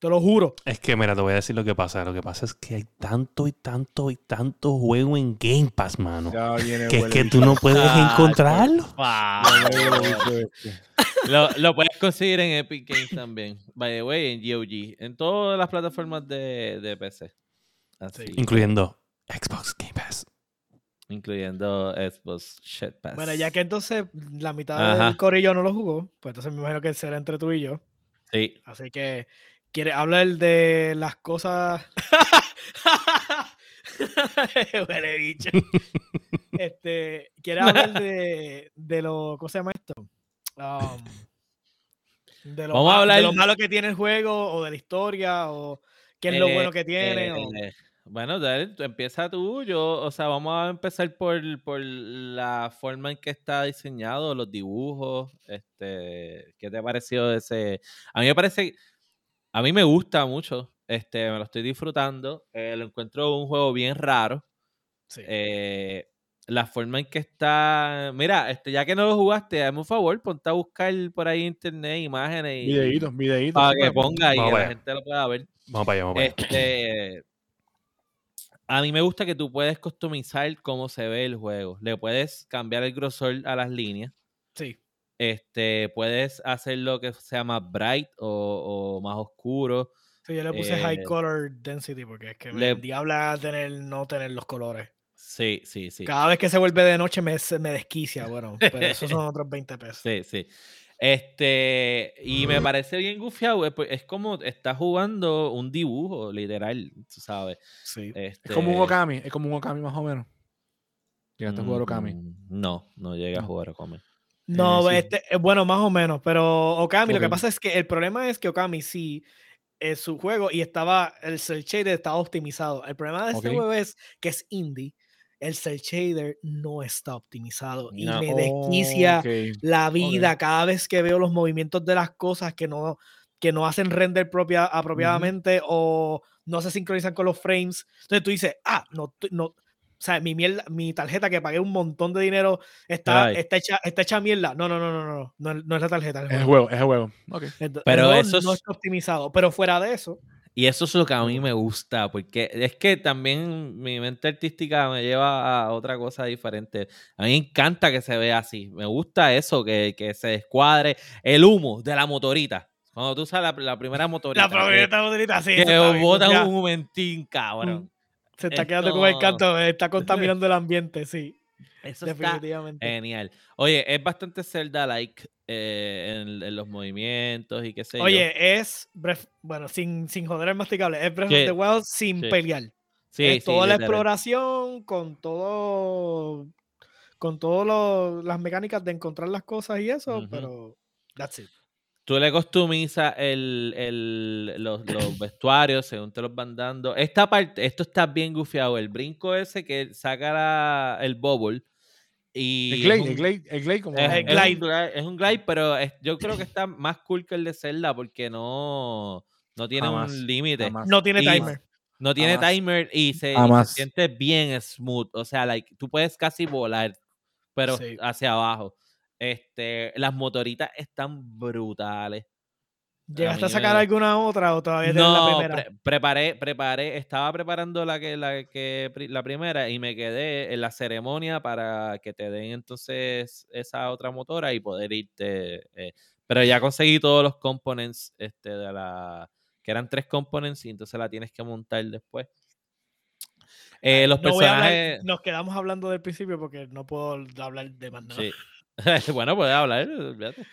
Te lo juro. Es que, mira, te voy a decir lo que pasa. Lo que pasa es que hay tanto y tanto y tanto juego en Game Pass, mano. Ya viene Que es que tú no puedes Ah, encontrarlo. Lo, lo puedes conseguir en Epic Games también. By the way, en GOG. En todas las plataformas de, de PC. Así. Incluyendo Xbox Game Pass. Incluyendo Xbox Shit Pass. Bueno, ya que entonces la mitad Ajá. del corillo no lo jugó, pues entonces me imagino que será entre tú y yo. Sí. Así que, ¿quiere hablar de las cosas? Huele bicho. Este, ¿quieres hablar de, de lo, ¿cómo se llama esto? Um, de, lo Vamos a ma- hablar- de lo malo que tiene el juego o de la historia o qué es lo Eh, bueno que tiene. o- eh, bueno, dale, tú empieza tú, yo, o sea, vamos a empezar por, por la forma en que está diseñado, los dibujos, este, ¿qué te ha parecido ese? A mí me parece, a mí me gusta mucho, este, me lo estoy disfrutando, eh, lo encuentro un juego bien raro, Sí. eh, la forma en que está, mira, este, ya que no lo jugaste, hazme un favor, ponte a buscar por ahí internet imágenes y, Videitos, videitos. para que ponga y la gente lo pueda ver. Vamos para allá, vamos para allá. Este, a mí me gusta que tú puedes customizar cómo se ve el juego. Le puedes cambiar el grosor a las líneas. sí. Este, puedes hacer lo que sea más bright o, o más oscuro. Sí, yo le puse high eh, color density porque es que me endiabla tener, no tener los colores. Sí, sí, sí. Cada vez que se vuelve de noche me, me desquicia, bueno, pero esos son otros 20 pesos. Sí, sí. Este, y me parece bien gufiado. Es, pues, es como estás jugando un dibujo, literal, tú sabes. Sí. Es como un Este, Okami, es como un Okami más o menos. Llegaste a jugar Okami. mm, No, no llega a jugar Okami. No, sí. este, eh, bueno, más o menos, pero Okami, lo que pasa es que el problema es que Okami sí es su juego y estaba, el cel shader estaba optimizado. El problema de este juego es que es indie, el cel shader no está optimizado y No. me desquicia Ok. la vida cada vez que veo los movimientos de las cosas que no, que no hacen render propia, apropiadamente o no se sincronizan con los frames. Entonces tú dices, ah, no, no, o sea, mi, mierda, mi tarjeta que pagué un montón de dinero está, está, hecha, está hecha mierda. No, no, no, no, no, no, no es la tarjeta. es el Es el juego. es el juego. Ok. Ent- el Pero juego eso no es- está optimizado. Pero fuera de eso, Y eso es lo que a mí me gusta, porque es que también mi mente artística me lleva a otra cosa diferente. A mí me encanta que se vea así. Me gusta eso, que, que se descuadre el humo de la motorita. Cuando tú usas la, la primera motorita. la probabilidad motorita, sí. que, eso está bien, bota ya, un momentín, cabrón. Se está esto- quedando con el canto, está contaminando el ambiente, sí. Eso está Definitivamente. genial. Oye, es bastante Zelda-like eh, en, en los movimientos y qué sé yo. Oye, es, Breath- bueno, sin, sin joder el masticable, es Breath Sí, of the Wild sin sí. pelear. sí, es toda la exploración con todo con todas las mecánicas de encontrar las cosas y eso, pero that's it. Tú le customizas el, el- los, los vestuarios según te los van dando. Esta parte, esto está bien gufiado. El brinco ese que saca la- el bubble. Y El es Glade, un- el Glade, el Glade como. es, El es glide. un glide, es un glide, pero es- yo creo que está más cool que el de Zelda porque no, no tiene Jamás, un límite. No tiene Y- timer. No tiene Jamás. timer y se, y se Jamás. siente bien smooth. O sea, like, tú puedes casi volar, pero Sí. hacia abajo. Este, las motoritas están brutales. ¿Llegaste a sacar me- alguna otra o todavía tienes la No, primera? pre- preparé, preparé, estaba preparando la que, la que la primera y me quedé en la ceremonia para que te den entonces esa otra motora y poder irte. eh, pero ya conseguí todos los components este, de la. que eran tres components y entonces la tienes que montar después. Eh, los No hablar- personajes. nos quedamos hablando del principio porque no puedo hablar de más nada. Sí. bueno, puedes hablar. olvídate.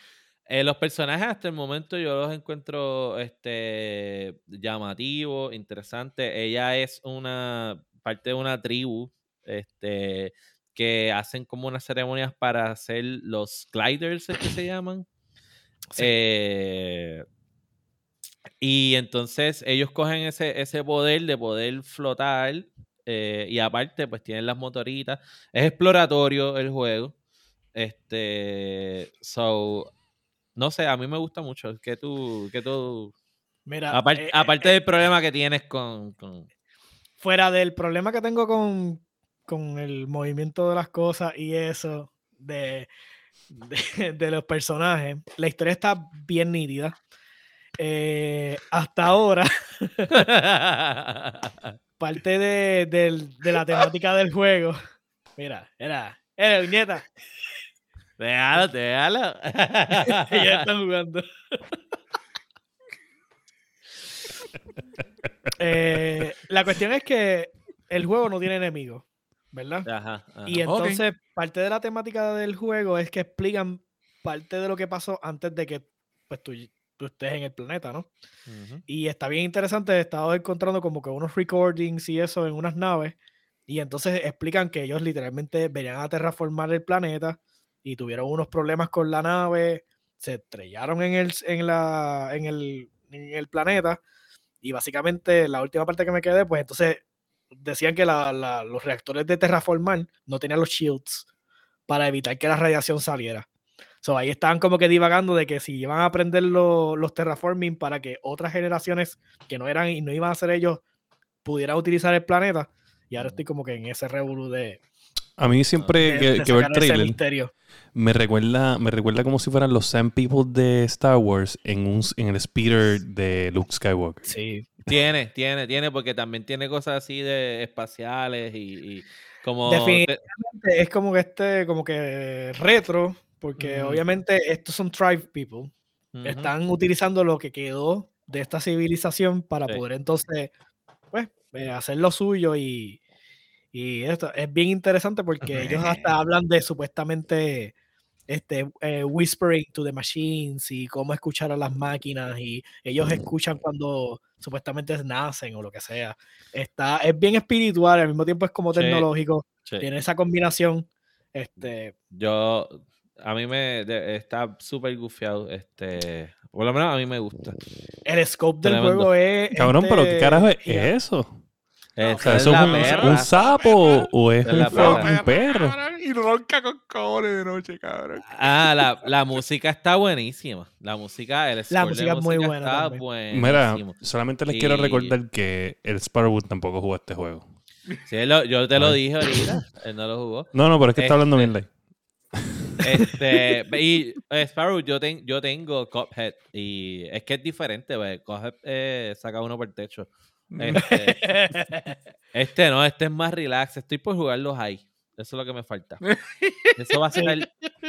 Eh, los personajes hasta el momento yo los encuentro este, llamativos, interesantes. Ella es una parte de una tribu este, que hacen como unas ceremonias para hacer los gliders, ¿es que se llaman? Sí. Eh, y entonces ellos cogen ese, ese poder de poder flotar eh, y aparte pues tienen las motoritas. Es exploratorio el juego. Este, so, no sé, a mí me gusta mucho. Que tú, que tú, Mira, eh, eh, aparte del problema que tienes con, con- fuera del problema que tengo con, con el movimiento de las cosas y eso de, de, de los personajes, la historia está bien nítida. Eh, hasta ahora, parte de, de la temática del juego. Mira, era, era nieta, déjalo, déjalo. ella está jugando. Eh, la cuestión es que el juego no tiene enemigos, ¿verdad? Ajá, ajá. Y entonces, parte de la temática del juego es que explican parte de lo que pasó antes de que pues, tú, tú estés en el planeta, ¿no? Y está bien interesante, he estado encontrando como que unos recordings y eso en unas naves Y entonces explican que ellos literalmente venían a terraformar el planeta y tuvieron unos problemas con la nave, se estrellaron en el, en la, en el, en el planeta y básicamente la última parte que me quedé, pues entonces decían que la- la- los reactores de terraformar no tenían los shields para evitar que la radiación saliera. So, ahí estaban como que divagando de que si iban a aprender lo- los terraforming para que otras generaciones que no eran y no iban a ser ellos pudieran utilizar el planeta. Y ahora estoy como que en ese revolú de, A mí siempre de- que, que veo el trailer me recuerda, me recuerda como si fueran los Sand People de Star Wars en, un, en el speeder de Luke Skywalker. Sí. Tiene, tiene, tiene, porque también tiene cosas así de espaciales y, y como... Definitivamente es como que este, como que retro, porque obviamente estos son tribe people. Están utilizando lo que quedó de esta civilización para Sí. poder entonces, pues, eh, hacer lo suyo y, y esto es bien interesante porque ellos hasta hablan de supuestamente este eh, whispering to the machines y cómo escuchar a las máquinas y ellos escuchan cuando supuestamente nacen o lo que sea. Está, es bien espiritual, al mismo tiempo es como Sí. tecnológico, Sí. tiene esa combinación. Este, Yo, a mí me de- está súper gufiado, este, por lo menos a mí me gusta. el scope del Tremendo. juego es. Cabrón, pero ¿qué este, carajo es gigante. eso? Esa O sea, es ¿Eso es la un, un sapo o es Es un, la perro? Y ronca con cojones de noche, cabrón. Ah, la, la música está buenísima. La música, el score de música es muy buena. Mira, solamente les quiero recordar que el Sparrowwood tampoco jugó este juego. Sí, lo- yo te lo dije ahorita, él no lo jugó. No, no, pero es que está hablando Este- bien Este, y eh, Sparrow, yo, ten- yo tengo Cuphead y es que es diferente, pues, Cuphead eh, saca uno por el techo. Este, este no, este es más relax. Estoy por jugar los high. Eso es lo que me falta. Eso va a ser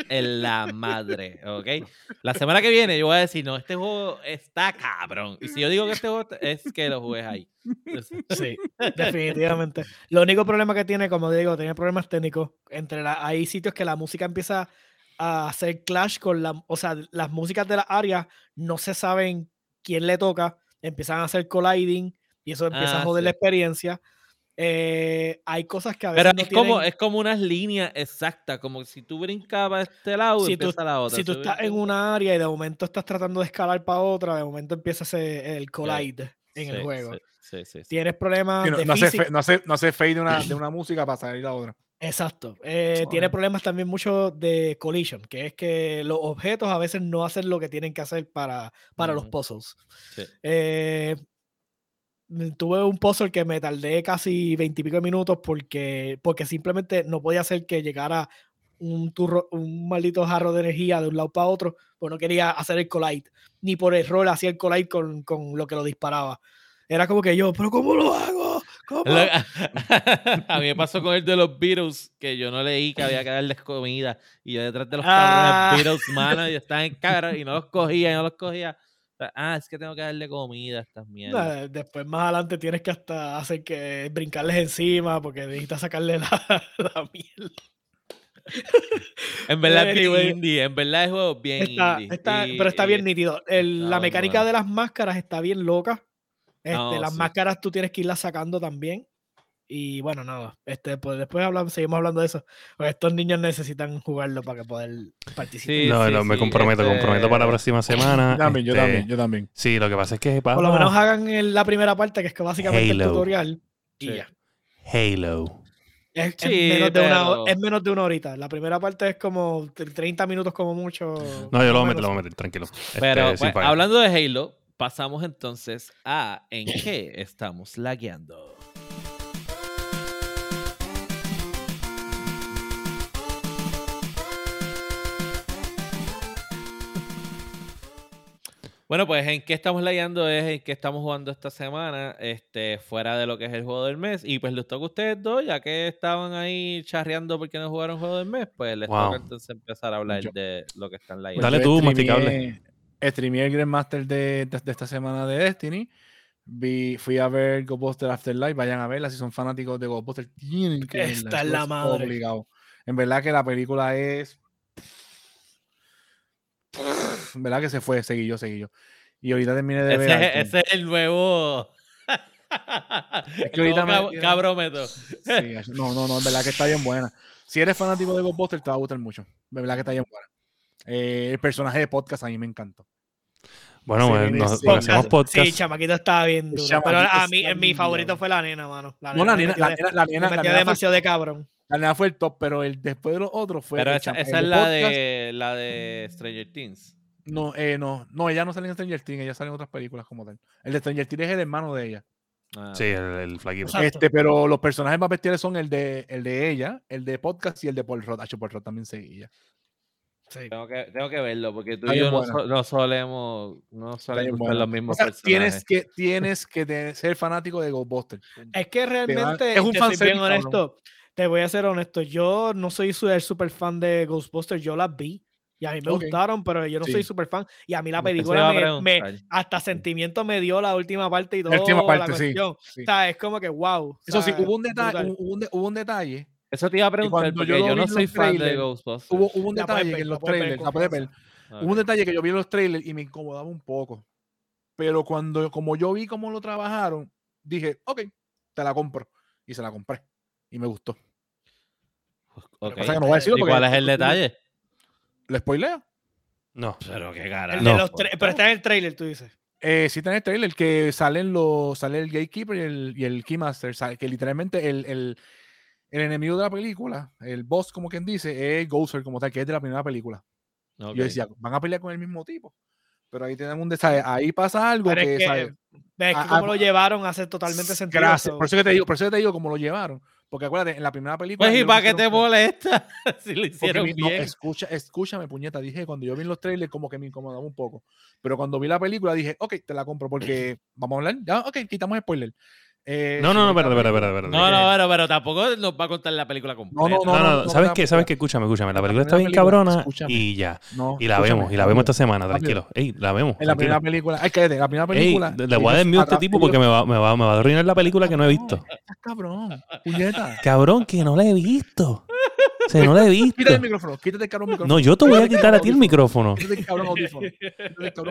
en la madre, ¿ok? La semana que viene yo voy a decir, no, este juego está cabrón. Y si yo digo que este juego es que lo juegues ahí. Sí, definitivamente. Lo único problema que tiene, como digo, tiene problemas técnicos. Entre la, hay sitios que la música empieza a hacer clash con la, o sea, las músicas de las áreas no se saben quién le toca, empiezan a hacer colliding y eso empieza Ah, a joder sí. la experiencia. Eh, hay cosas que a veces Pero no es como, tienen- es como unas líneas exactas, como si tú brincabas a este lado, Si tú- empieza la otra. si tú estás en una área y de momento estás tratando de escalar para otra, de momento empieza ese, el collide en el Sí, juego. Sí, sí, sí, sí. Tienes problemas Sí, no, de no hace no hace- no hace fade de una, de una música para salir a otra. Exacto. Eh, tiene Ajá. problemas también mucho de collision, que es que los objetos a veces no hacen lo que tienen que hacer para, para los puzzles. Sí. Eh, tuve un puzzle que me tardé casi veintipico minutos porque, porque simplemente no podía hacer que llegara un, turro, un maldito jarro de energía de un lado para otro, pues no quería hacer el collide, ni por error hacía el collide con, con lo que lo disparaba. Era como que yo, pero ¿cómo lo hago? ¿Cómo? A mí me pasó con el de los Beatles, que yo no leí que había que darles comida. Y yo detrás de los Ah. cabrones Beatles, mano, y estaban en cara y no los cogía, y no los cogía. Ah, es que tengo que darle comida a estas mierdas. Nah, Después más adelante tienes que hasta hacer que brincarles encima porque necesitas sacarle la, la mierda. En verdad es bien indie, en verdad el juego es bien Está, indie. está- y- pero está y bien nítido. El- la mecánica de las máscaras está bien loca. Este, No, las sí. máscaras tú tienes que irlas sacando también. Y bueno, nada. Este, pues después hablamos, seguimos hablando de eso. Porque estos niños necesitan jugarlo para que poder participar. Sí, no, sí, no, me sí, comprometo, este- comprometo para la próxima semana. Yo también, yo Este, también, yo también. Sí, lo que pasa es que Por lo menos hagan el- la primera parte, que es que básicamente el Halo. tutorial. Y ya. Halo. Es, menos de una, es menos de una horita. La primera parte es como tr- 30 minutos como mucho. No, yo lo voy a meter, lo voy a meter, tranquilo. Este, Pero pues, fallo. hablando de Halo, pasamos entonces a en qué estamos lagueando. Bueno, pues en qué estamos lagueando es en qué estamos jugando esta semana, este, fuera de lo que es el juego del mes. Y pues les toca a ustedes dos, ya que estaban ahí charreando porque no jugaron juego del mes, pues les Wow. toca entonces empezar a hablar Yo- de lo que están lagueando. Dale tú, masticable. Streameé el Grandmaster de, de, de esta semana de Destiny. Vi, fui a ver Ghostbusters Afterlife. Vayan a verla. Si son fanáticos de Ghostbusters, tienen que verla. Está la madre. Obligado. En verdad que la película es. Verdad que se fue, seguí yo, seguí yo. Y ahorita terminé de ver. Ese, es el nuevo. Es que ahorita me- Cab- cabrómetro. Sí, no, no, no, en verdad que está bien buena. Si eres fanático de Ghostbusters, te va a gustar mucho. De verdad que está bien buena. Eh, el personaje de podcast a mí me encantó. Bueno, Sí, bueno, sí, nos, sí. nos hacemos podcast. Sí, chamaquito estaba bien duro. Pero a mí, mi bien favorito duro. fue la nena, mano. La No, la nena, la nena, la me nena, la nena fue, demasiado de cabrón. la nena fue el top, pero el después de los otros fue. Pero el esa, chama- esa el es la podcast, de, la de Stranger Things. No, eh, no, no, ella no sale en Stranger Things, ella sale en otras películas como tal. El de Stranger Things es el hermano de ella. Ah, Sí, el, el flaquito. Este, pero los personajes más bestiales son el de, el de ella, el de podcast y el de Paul Rudd. Hacho, Paul Rudd también seguía. Sí. Tengo que, tengo que verlo porque tú Está y yo no, buena. so- no solemos no solemos buena. los O mismos sea, personajes. tienes que, tienes que ser fanático de Ghostbusters. Es que realmente, es un fanservice, bien honesto. Te voy a ser honesto. Yo no soy su- el super fan de Ghostbusters. Yo las vi y a mí me gustaron, pero yo no soy Sí. super fan. Y a mí la película me, hasta sentimiento me dio la última parte y todo. La última parte, la sí. O sea, es como que wow. Eso sí, o sea, hubo un detalle, hubo un, de- hubo un detalle, Eso te iba a preguntar porque yo no soy fan de Ghostbusters. hubo, hubo un detalle ver, que en los ver trailers, ver, hubo un detalle que yo vi en los trailers y me incomodaba un poco. Pero cuando, como yo vi cómo lo trabajaron, dije, ok, te la compro. Y se la compré. Y me gustó. Ok. pasa que no voy a decirlo ¿Y porque- cuál es el detalle? ¿Lo spoileo? No. Pero qué El de No. los pero está en el trailer, tú dices. Eh, sí, está en el trailer que salen los, sale el Gatekeeper y el, y el Keymaster. sale- Que literalmente el, el, el enemigo de la película, el boss, como quien dice, es Ghostface como tal, que es de la primera película. Ok. Yo decía, van a pelear con el mismo tipo. Pero ahí tenemos un detalle. Ahí pasa algo Pero que, es que, ¿sabes? ves que como ah, lo llevaron hace totalmente sentido. Gracias. Por eso que te digo, por eso que te digo cómo lo llevaron. Porque acuérdate, en la primera película. Pues y para qué te molesta si lo hicieron mi- no, bien. escucha, escúchame, puñeta. Dije, cuando yo vi los trailers, como que me incomodaba un poco. Pero cuando vi la película, dije, ok, te la compro porque vamos a hablar. Ya, ok, quitamos spoiler. Eh, No, no, no, espérate, película. espérate. No, no, pero, pero tampoco nos va a contar la película completa. no, No, no, no, ¿sabes no, qué? ¿Sabes qué? Escúchame, escúchame. La La película está bien cabrona escúchame. y ya. No, Y la escúchame, vemos, y la vemos esta semana, tranquilo. Ey, la vemos. En la primera película, ay, cállate, la primera Ey, película. le voy a dar a este tipo porque me va, me, va, me va a arruinar la película que no he visto. Estás cabrón, puñeta. Cabrón, que no la he visto. O sea, no la he visto. Quítate el micrófono, quítate el cabrón micrófono. No, yo te voy a quitar a ti el micrófono. Quítate el cabrón audífono.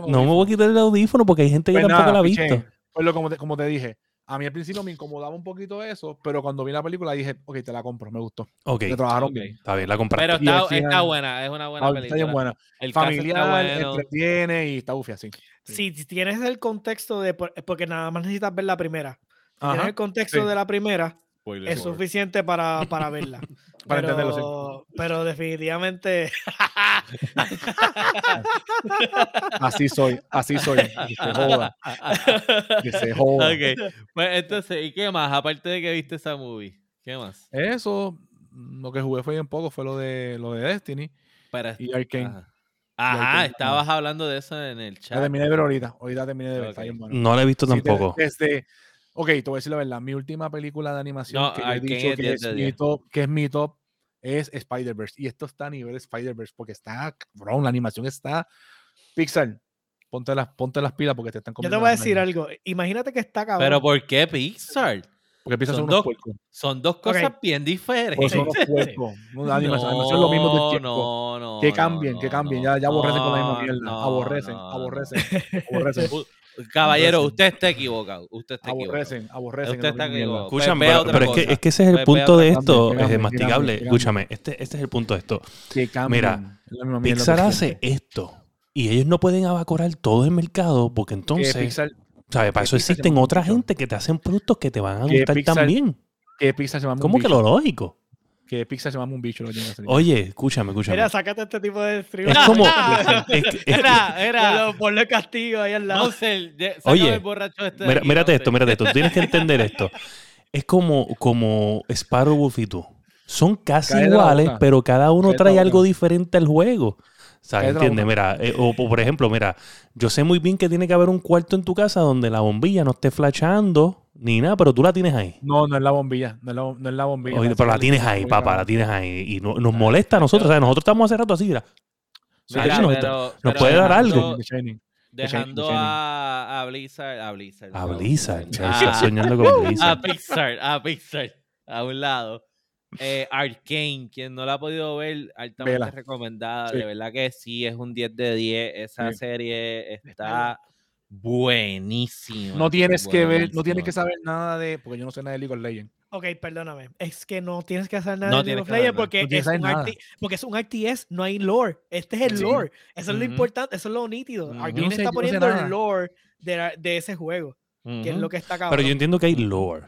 No me voy a quitar el audífono porque hay gente que Pues tampoco la ha visto. Pues lo, como, te, como te dije, a mí al principio me incomodaba un poquito eso, pero cuando vi la película dije, ok, te la compro, me gustó. Ok, Le trabajaron bien. está bien, la compraste. Pero está, está final- buena, es una buena Está película. bien buena. El está Familiar, bueno. entretiene y está bufia, sí. si tienes el contexto de. por- Porque nada más necesitas ver la primera. Si tienes Ajá, el contexto sí. de la primera, Spoiler es suficiente para, para verla. Para pero, entenderlo, pero definitivamente. Así soy, así soy. Que se joda, que se joda. Ok, pues entonces, ¿y qué más? Aparte de que viste esa movie, ¿qué más? Eso, lo que jugué fue bien poco, fue lo de lo de Destiny Para... y Arkane. Ajá, estabas hablando de eso en el La chat. terminé de ver ahorita, ahorita terminé de ver, está Ok. bien bueno. No la he visto Sí, tampoco. Desde, ok, te voy a decir la verdad. Mi última película de animación No, que yo he dicho es que 10 es, mi 10. top, que es mi top es Spider-Verse. Y esto está a nivel Spider-Verse porque está, cabrón, la animación está. Pixar, ponte las, ponte las pilas porque te están Yo comiendo te voy a decir algo. Imagínate que está cabrón. Pero ¿por qué Pixar? Porque Pixar son son unos dos- puercos. Son dos cosas bien diferentes. Porque son unos puercos. No, la animación, es lo mismo del No, tiempo. no, no. que no, cambien, no, que cambien. no, ya, ya aborrecen con la no, misma mierda. no, aborrecen, no, no. aborrecen, aborrecen, Caballero, Aborrecen. usted está equivocado. Usted está equivocado. aborrecen, aborrecen. Usted está equivocado. Escúchame, pero, es, que, es que ese es el punto de esto, Cambien, es masticable. Escúchame, este, este es el punto de esto. Mira, Pixar hace esto y ellos no pueden abacorar todo el mercado porque Que entonces, Pixar, ¿sabes? Para eso Pixar existen otra mucho. gente que te hacen productos que te van a gustar Pixar- también. que Pixar se ¿Cómo un que bicho. lo lógico? Que Pixar se llama un bicho. Lo que. Oye, escúchame, escúchame. Mira, sácate este tipo de stream. Es como. Era, era. Ponle- castigo ahí al lado. Sácame Oye, el borracho este Mira, aquí, mírate esto, mírate esto. Tú tienes que entender esto. Es como, como Sparrow Wolf y tú. Son casi iguales, pero cada uno trae algo diferente al juego. La ¿Entiendes? Mira, eh, o, o por ejemplo, mira, yo sé muy bien que tiene que haber un cuarto en tu casa donde la bombilla no esté flashando ni nada, pero tú la tienes ahí. No, no es la bombilla. No es la, no es la bombilla. Oye, pero la tienes ahí, papá, la tienes ahí. Y no- nos molesta a nosotros, ¿sabes? Nosotros estamos hace rato así, mira. Mira, Mira, nos- pero- nos pero puede dar algo. Dejando a, a Blizzard. A Blizzard. A no, Blizzard. estás soñando con Blizzard. a Pixar, a Pixar, a un lado. Eh, Arcane, quien no la ha podido ver, altamente Vela. recomendada. Sí. De verdad que sí, es un 10 de 10. Esa Sí. serie está buenísima. No tienes que ver, no tienes que saber nada de, porque yo no sé nada de League of Legends. Ok, perdóname. Es que no tienes que hacer nada No de League of Legends porque, No es un hacer nada. RT porque es un RTS, no hay lore. Este es el Sí. lore. Eso es lo importante, eso es lo nítido. Ujú. Arkane no sé- está yo no sé poniendo el lore de, la- de ese juego, que es lo que está cabrón. Pero yo entiendo que hay lore.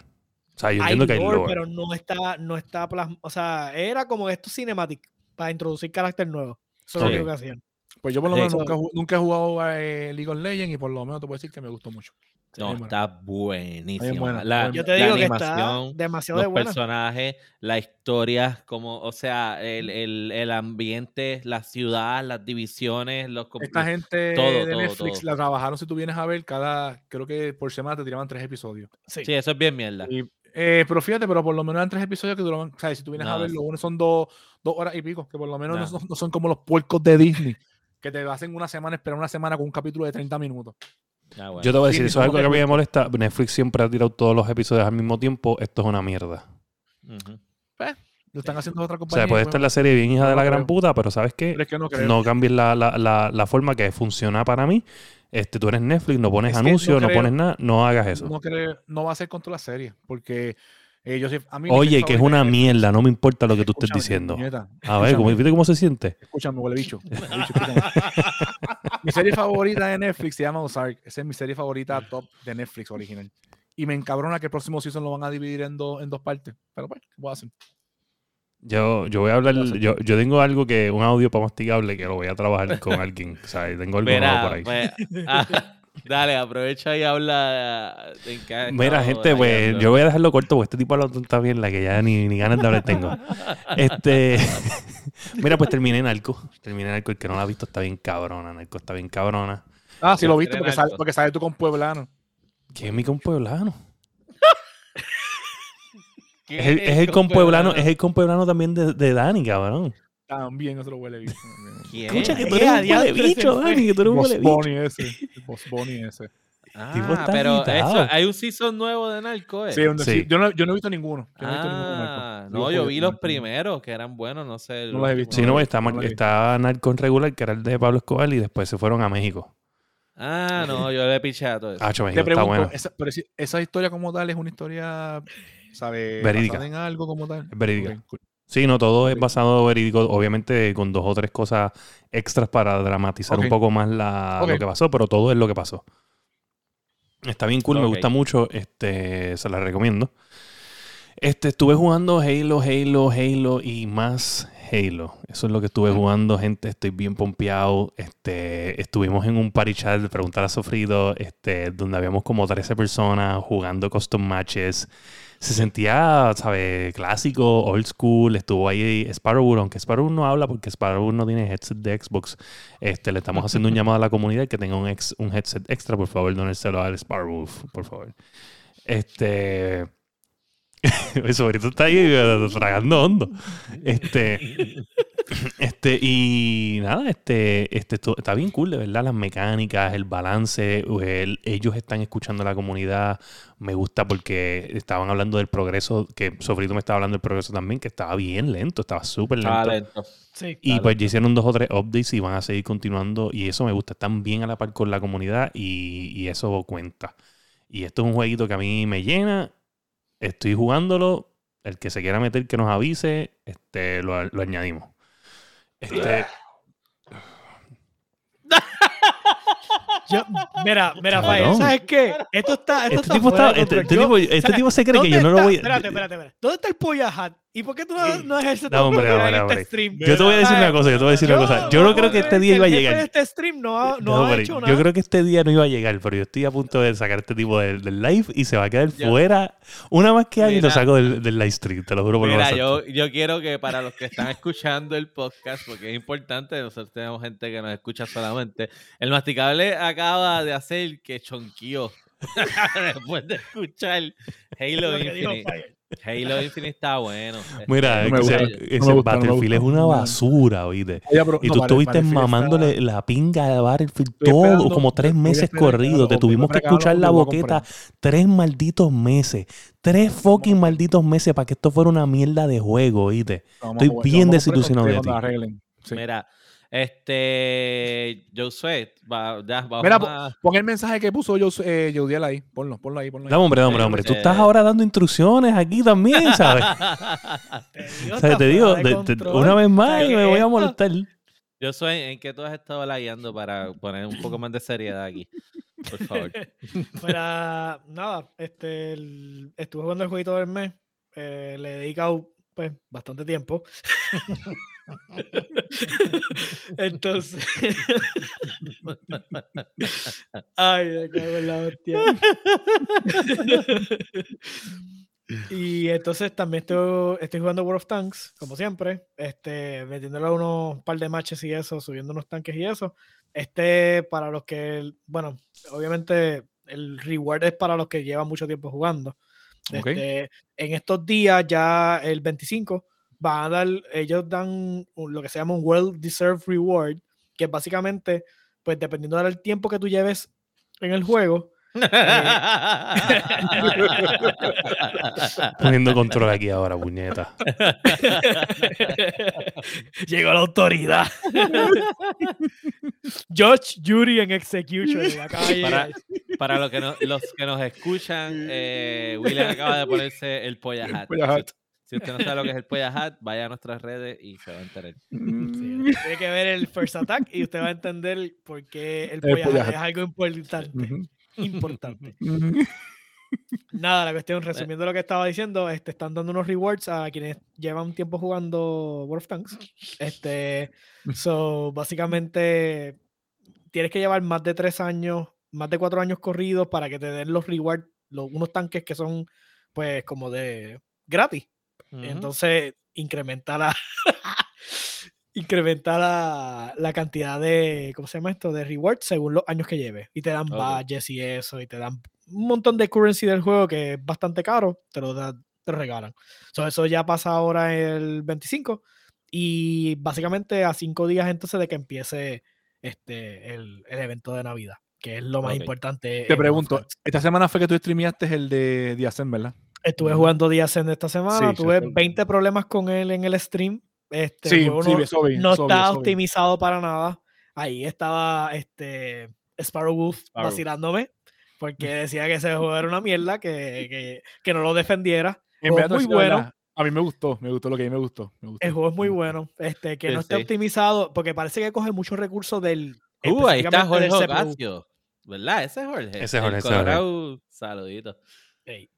O sea, yo hay entiendo que hay lore, lore. pero no está, no está plas- O sea, era como esto cinematic para introducir carácter nuevo. Eso es lo que hacían. Pues yo por lo Sí. menos nunca, ju- nunca he jugado a eh, League of Legends y por lo menos te puedo decir que me gustó mucho. No, está buenísima. buena, La, Yo te la digo que animación, está demasiado los de buena. personajes, la historia, como, o sea, el, el, el ambiente, la ciudad, las divisiones, los Esta gente todo, de todo, Netflix todo. la trabajaron, si tú vienes a ver, cada, creo que por semana te tiraban tres episodios. Sí. Sí, eso es bien mierda. Y, eh, pero fíjate, pero por lo menos eran tres episodios que duraban, o sea, si tú vienes a Nada. ver, los unos son dos, dos horas y pico, que por lo menos no no son como los puercos de Disney, que te hacen una semana, esperar una semana con un capítulo de 30 minutos. Ah, bueno. Yo te voy a decir, sí, eso es algo que a mí me molesta. Netflix siempre ha tirado todos los episodios al mismo tiempo. Esto es una mierda. Ujú. Lo están haciendo otra O compañía. sea, puede pues, estar la serie bien hija no de la gran creo. puta, pero ¿sabes qué? pero es que no. No cambies la, la, la, la forma que funciona para mí. Este, tú eres Netflix, no pones Es que no anuncios, no, pones nada, no hagas eso. No, creo- no va a ser con toda la serie, porque eh, yo a mí Oye, que es una mierda, no me importa lo que tú estés diciendo. A ver, ¿cómo. ¿viste cómo se siente? Escúchame, huele bicho. huele bicho, mi serie favorita de Netflix se llama Ozark. Esa es mi serie favorita top de Netflix original. Y me encabrona que el próximo season lo van a dividir en, dos en dos partes. Pero pues, ¿qué puedo hacer? Yo, yo voy a hablar, Lo yo, yo tengo algo que, un audio para masticable que lo voy a trabajar con alguien. O sea, tengo algo Mira, nuevo por ahí. pues, ah, dale, aprovecha y habla de qué Mira, gente, pues yo voy a dejarlo corto porque este tipo habla tanta bien la que ya ni, ni ganas de hablar tengo. Este, mira, pues terminé Narco. Terminé Narco, el que no la ha visto está bien cabrona. Narco está bien cabrona. Ah, sí lo viste, porque sale, porque sale tú con Pueblano. ¿Quién es mi compueblano? ¿Qué Es el, es el compueblano, es el compueblano también de, de Dani, cabrón. También otro huele bicho. Escucha que tú Eh, eres un adiós, huele bicho. Dani, que tú eres un huele bicho. Bunny ese. Bunny ese. tipo Ah, está pero eso, hay un season nuevo de Narco, ¿eh? Sí, Sí. sí, Yo, no, yo no he visto ninguno. Yo no he visto ninguno. Ah, Digo, no, yo vi los primeros que eran buenos, no sé. No los he visto. Sí, no, está, no está Narco en regular, que era el de Pablo Escobar, y después se fueron a México. Ah, no, yo le piché a todo eso. Ah, México Te está pregunto, bueno. esa, pero si- esa historia como tal es una historia, ¿sabes? Verídica. En algo como tal. Es verídica. Cool. Sí, no, todo es basado verídico, obviamente con dos o tres cosas extras para dramatizar un poco más la, lo que pasó, pero todo es lo que pasó. Está bien cool, me gusta mucho, este, se la recomiendo. Este, estuve jugando Halo, Halo, Halo y más Halo. Eso es lo que estuve jugando, gente. Estoy bien pompeado. Este, estuvimos en un party chat de Preguntar a Sofrido, este, donde habíamos como 13 personas jugando custom matches. Se sentía, ¿sabes? Clásico, old school. Estuvo ahí Sparrow, aunque Sparrow no habla porque Sparrow no tiene headset de Xbox. Este, le estamos haciendo un llamado a la comunidad que tenga un, ex, un headset extra, por favor, donérselo al Sparrow, por favor. Este. Mi sobrino está ahí eh, tragando hondo. Este. Este, y nada, este, este esto- está bien cool, de verdad, las mecánicas, el balance, el- ellos están escuchando a la comunidad, me gusta porque estaban hablando del progreso, que Sofrito me estaba hablando del progreso también, que estaba bien lento, estaba súper lento. Estaba lento. Sí. Y pues ya hicieron dos o tres updates y van a seguir continuando. Y eso me gusta. Están bien a la par con la comunidad y, y eso cuenta. Y esto es un jueguito que a mí me llena. Estoy jugándolo. El que se quiera meter que nos avise, este, lo, lo añadimos. Este, Yo- mira, mira. Faye, ¿sabes qué? Esto está. Esto este está tipo, fuera está, de este, este tipo, este se cree que ¿dónde yo no lo voy a... Espérate, espérate, espérate. ¿Dónde está el Polla Hat? ¿Y por qué tú no, no ejerces tu No, hombre, autoridad hombre, en hombre. este stream? Yo te voy a decir una cosa, yo te voy a decir una cosa. Yo no creo que este día iba a llegar. este stream no ha, no No, ha hecho yo nada. creo que este día no iba a llegar, pero yo estoy a punto de sacar este tipo del, del live y se va a quedar Ya. fuera. Una más que hay y lo saco del, del live stream, te lo juro por lo Mira, más yo, yo quiero que para los que están escuchando el podcast, porque es importante, nosotros tenemos gente que nos escucha solamente, el masticable acaba de hacer que chonqueó después de escuchar Halo Infinite. Halo Infinite está bueno. Mira, No ese, gusta, ese no me gusta, no me Battlefield es una basura, oíste. Y no, tú estuviste mamándole está- la pinga de Battlefield Estoy todo, esperando- como tres meses corridos. Te tuvimos que escuchar la boqueta tres malditos meses. Tres fucking malditos meses para que esto fuera una mierda de juego, oíste. Estoy bien desilusionado de ti. Mira, Este, Josué, va, ya, vamos Mira, a... Pon el mensaje que puso yo, eh, Yaudiel ahí. Ponlo, ponlo ahí, ponlo ahí. Dame, hombre, hombre, hombre. Tú estás ahora dando instrucciones aquí también, ¿sabes? Te digo, O sea, te digo, una vez más ¿Sabes y me voy a molestar. Josué, ¿en qué tú has estado lagueando para poner un poco más de seriedad aquí? Por favor. Para nada, este, el- estuve jugando el jueguito del mes. eh, le he dedicado pues bastante tiempo. Entonces. Ay, me cago en la hostia. y entonces también estoy, estoy jugando World of Tanks, como siempre. Este, metiéndole a unos par de matches y eso, subiendo unos tanques y eso. Este, para los que, bueno, obviamente el reward es para los que llevan mucho tiempo jugando. Este, en estos días, ya el 25, van a dar, ellos dan lo que se llama un Well Deserved Reward, que básicamente, pues dependiendo del tiempo que tú lleves en el juego, Poniendo control aquí ahora, puñeta. llegó la autoridad. Judge, Jury en Execution. Para, para lo que no- los que nos escuchan, eh, William acaba de ponerse el polla hat. Polla hat. Si usted no sabe lo que es el polla hat, vaya a nuestras redes y se va a enterar. Mm. Sí, tiene que ver el First Attack y usted va a entender por qué el El polla polla hat es algo importante. Importante. Nada, la Eh. cuestión, resumiendo lo que estaba diciendo, este, están dando unos rewards a quienes llevan tiempo jugando World of Tanks. Este, so, básicamente, tienes que llevar más de tres años, más de cuatro años corridos para que te den los rewards, los, unos tanques que son, pues, como de gratis. Entonces, incrementa la. incrementa la, la cantidad de, ¿cómo se llama esto? De rewards según los años que lleves. Y te dan Ok. badges y eso, y te dan un montón de currency del juego que es bastante caro, te lo, da- te lo regalan. So, eso ya pasa ahora el 25 y básicamente a cinco días entonces de que empiece este, el, el evento de Navidad, que es lo más importante. Te pregunto, esta semana fue que tú streameaste el de Diacen, ¿verdad? Estuve jugando días en esta semana, Sí, tuve sí. 20 problemas con él en el stream. Este, el Sí, juego sí, no, eso vi, no está eso vi. optimizado para nada. Ahí estaba este Sparrow Wolf Sparrow. vacilándome porque decía que ese juego era una mierda, que, que, que no lo defendiera. En verdad, muy bueno. verdad, A mí me gustó, me gustó lo que a mí me gustó. Me gustó. El juego es muy bueno. Este, que Sí, no esté sí. optimizado, porque parece que coge muchos recursos del. Uh, ahí está Jorge. Ocasio. ¿Verdad? Ese es Jorge. Ese es Jorge. Colorado, saludito. Ey.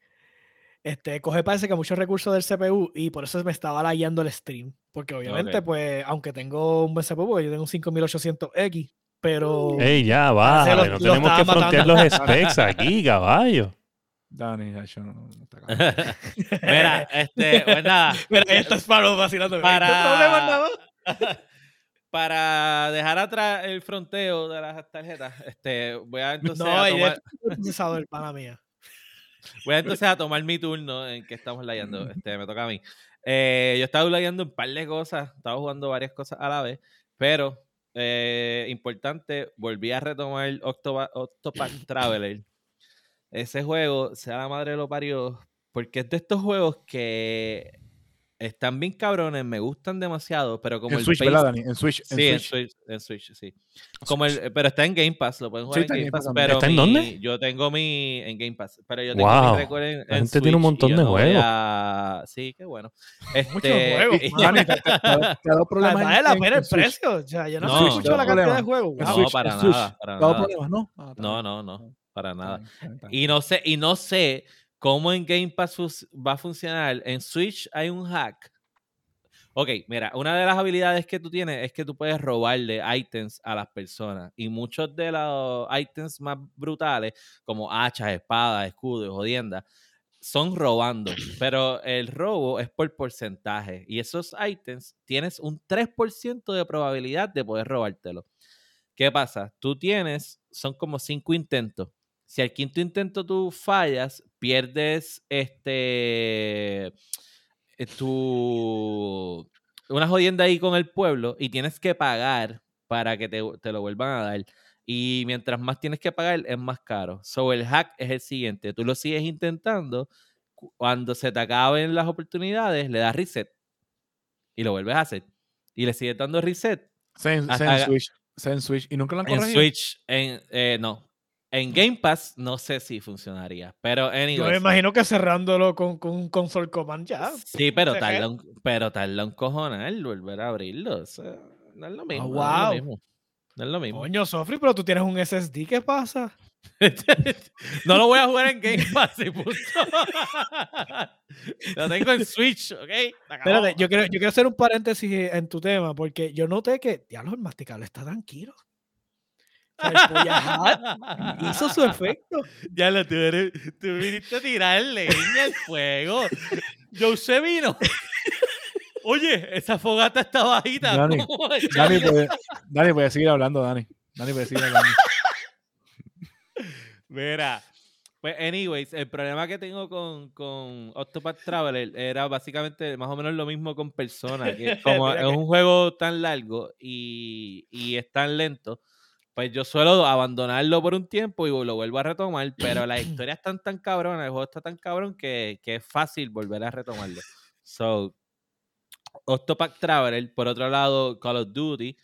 Este, coge parece que muchos recursos del CPU y por eso me estaba lagueando el stream. Porque obviamente, Ok. pues, aunque tengo un buen CPU, porque yo tengo un 5800X, pero Ey, ya, lo- No lo tenemos que frontear matando. los specs aquí, caballo. Dani, ya, yo no, no está cabrón. Mira, este, pues nada. Mira, ahí está Sparrow vacilándome. Para-. Para dejar atrás el fronteo de las tarjetas, este, voy a entonces, No, a, tomar, el procesador, pana mía. Voy a entonces a tomar mi turno en que estamos layando. Este, me toca a mí. Eh, yo estaba layando un par de cosas, estaba jugando varias cosas a la vez, pero eh, importante, volví a retomar Octopa- Octopath Traveler. Ese juego, sea la madre lo parió, porque es de estos juegos que están bien cabrones, me gustan demasiado, pero como En el Switch, pace- ¿verdad, Dani? En Switch. En Sí, en Switch. Switch, en Switch, sí. Como el, pero está en Game Pass, lo pueden jugar Sí, en está en Game Pass. Pass pero ¿Está en mi- dónde? Yo tengo mi en Game Pass, pero yo tengo Wow, mi récord en, la en gente tiene un Switch montón de no juegos. a- Sí, qué bueno. Muchos Este, juegos, y- Dani, te, te- te ha dado- te ha dado problemas. Vale en- la en- pena en el Switch. precio. O sea, yo no, No, sé escucho no la cantidad de juegos. En No. Switch, para en Switch. nada, para ¿Te ha dado nada. problemas? No. No, no, no, para nada. Y no sé, y no sé cómo en Game Pass va a funcionar. En Switch hay un hack. Ok, mira, una de las habilidades que tú tienes es que tú puedes robarle items a las personas. Y muchos de los items más brutales, como hachas, espadas, escudos, jodiendas, son robando. Pero el robo es por porcentaje. Y esos items tienes un 3% de probabilidad de poder robártelo. ¿Qué pasa? Tú tienes, son como cinco intentos. Si al quinto intento tú fallas, pierdes este eh, tu una jodienda ahí con el pueblo y tienes que pagar para que te, te lo vuelvan a dar. Y mientras más tienes que pagar, es más caro. So el hack es el siguiente: tú lo sigues intentando. cu- Cuando se te acaben las oportunidades, le das reset y lo vuelves a hacer. Y le sigues dando reset Sea en, sea en Haga- Switch. Sea en Switch. Y nunca lo han En corregido. Switch, en, eh, no. En Game Pass no sé si funcionaría, pero Yo me anyways, imagino que cerrándolo con, con un console command ya. Sí, pero tarda un, pero tarda un cojonal volver a abrirlo. o sea, no es lo mismo. no es wow. lo mismo. No es lo mismo. Coño, Sofri, pero tú tienes un SSD, ¿qué pasa? no lo voy a jugar en Game Pass lo tengo en Switch, ¿ok? Espérate, yo quiero, yo quiero hacer un paréntesis en tu tema, porque yo noté que, diablo, el masticable está tranquilo. O sea, el Polla Hat hizo su efecto. Ya lo tú, eres- tú viniste a tirar leña al fuego. Jose vino. Oye, esa fogata está bajita. Dani. Dani puede, Dani puede seguir hablando, Dani. Dani puede seguir hablando. Mira, pues, anyways, el problema que tengo con, con Octopath Traveler era básicamente más o menos lo mismo con Persona, que como es un juego tan largo y, y es tan lento, pues yo suelo abandonarlo por un tiempo y lo vuelvo a retomar, pero las historias están tan cabronas, el juego está tan cabrón que, que es fácil volver a retomarlo. So, Octopath Traveler, por otro lado, Call of Duty.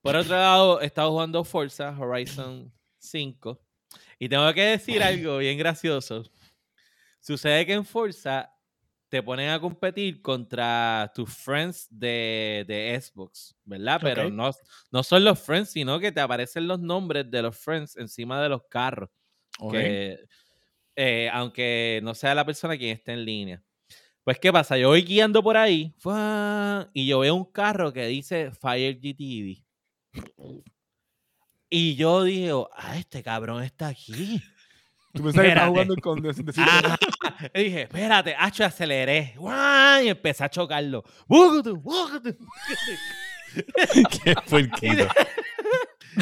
Por otro lado, he estado jugando Forza Horizon 5. Y tengo que decir algo bien gracioso. Sucede que en Forza te ponen a competir contra tus friends de, de Xbox, ¿verdad? Pero no, no son los friends, sino que te aparecen los nombres de los friends encima de los carros. Que, eh, aunque no sea la persona quien esté en línea. Pues, ¿qué pasa? Yo voy guiando por ahí y yo veo un carro que dice Fire GTV. Y yo digo, ah, este cabrón está aquí. Tú pensás que estás Espérate. jugando con Ah, y dije, espérate, hacho, aceleré. ¡guau! Y empecé a chocarlo. Qué puerquito.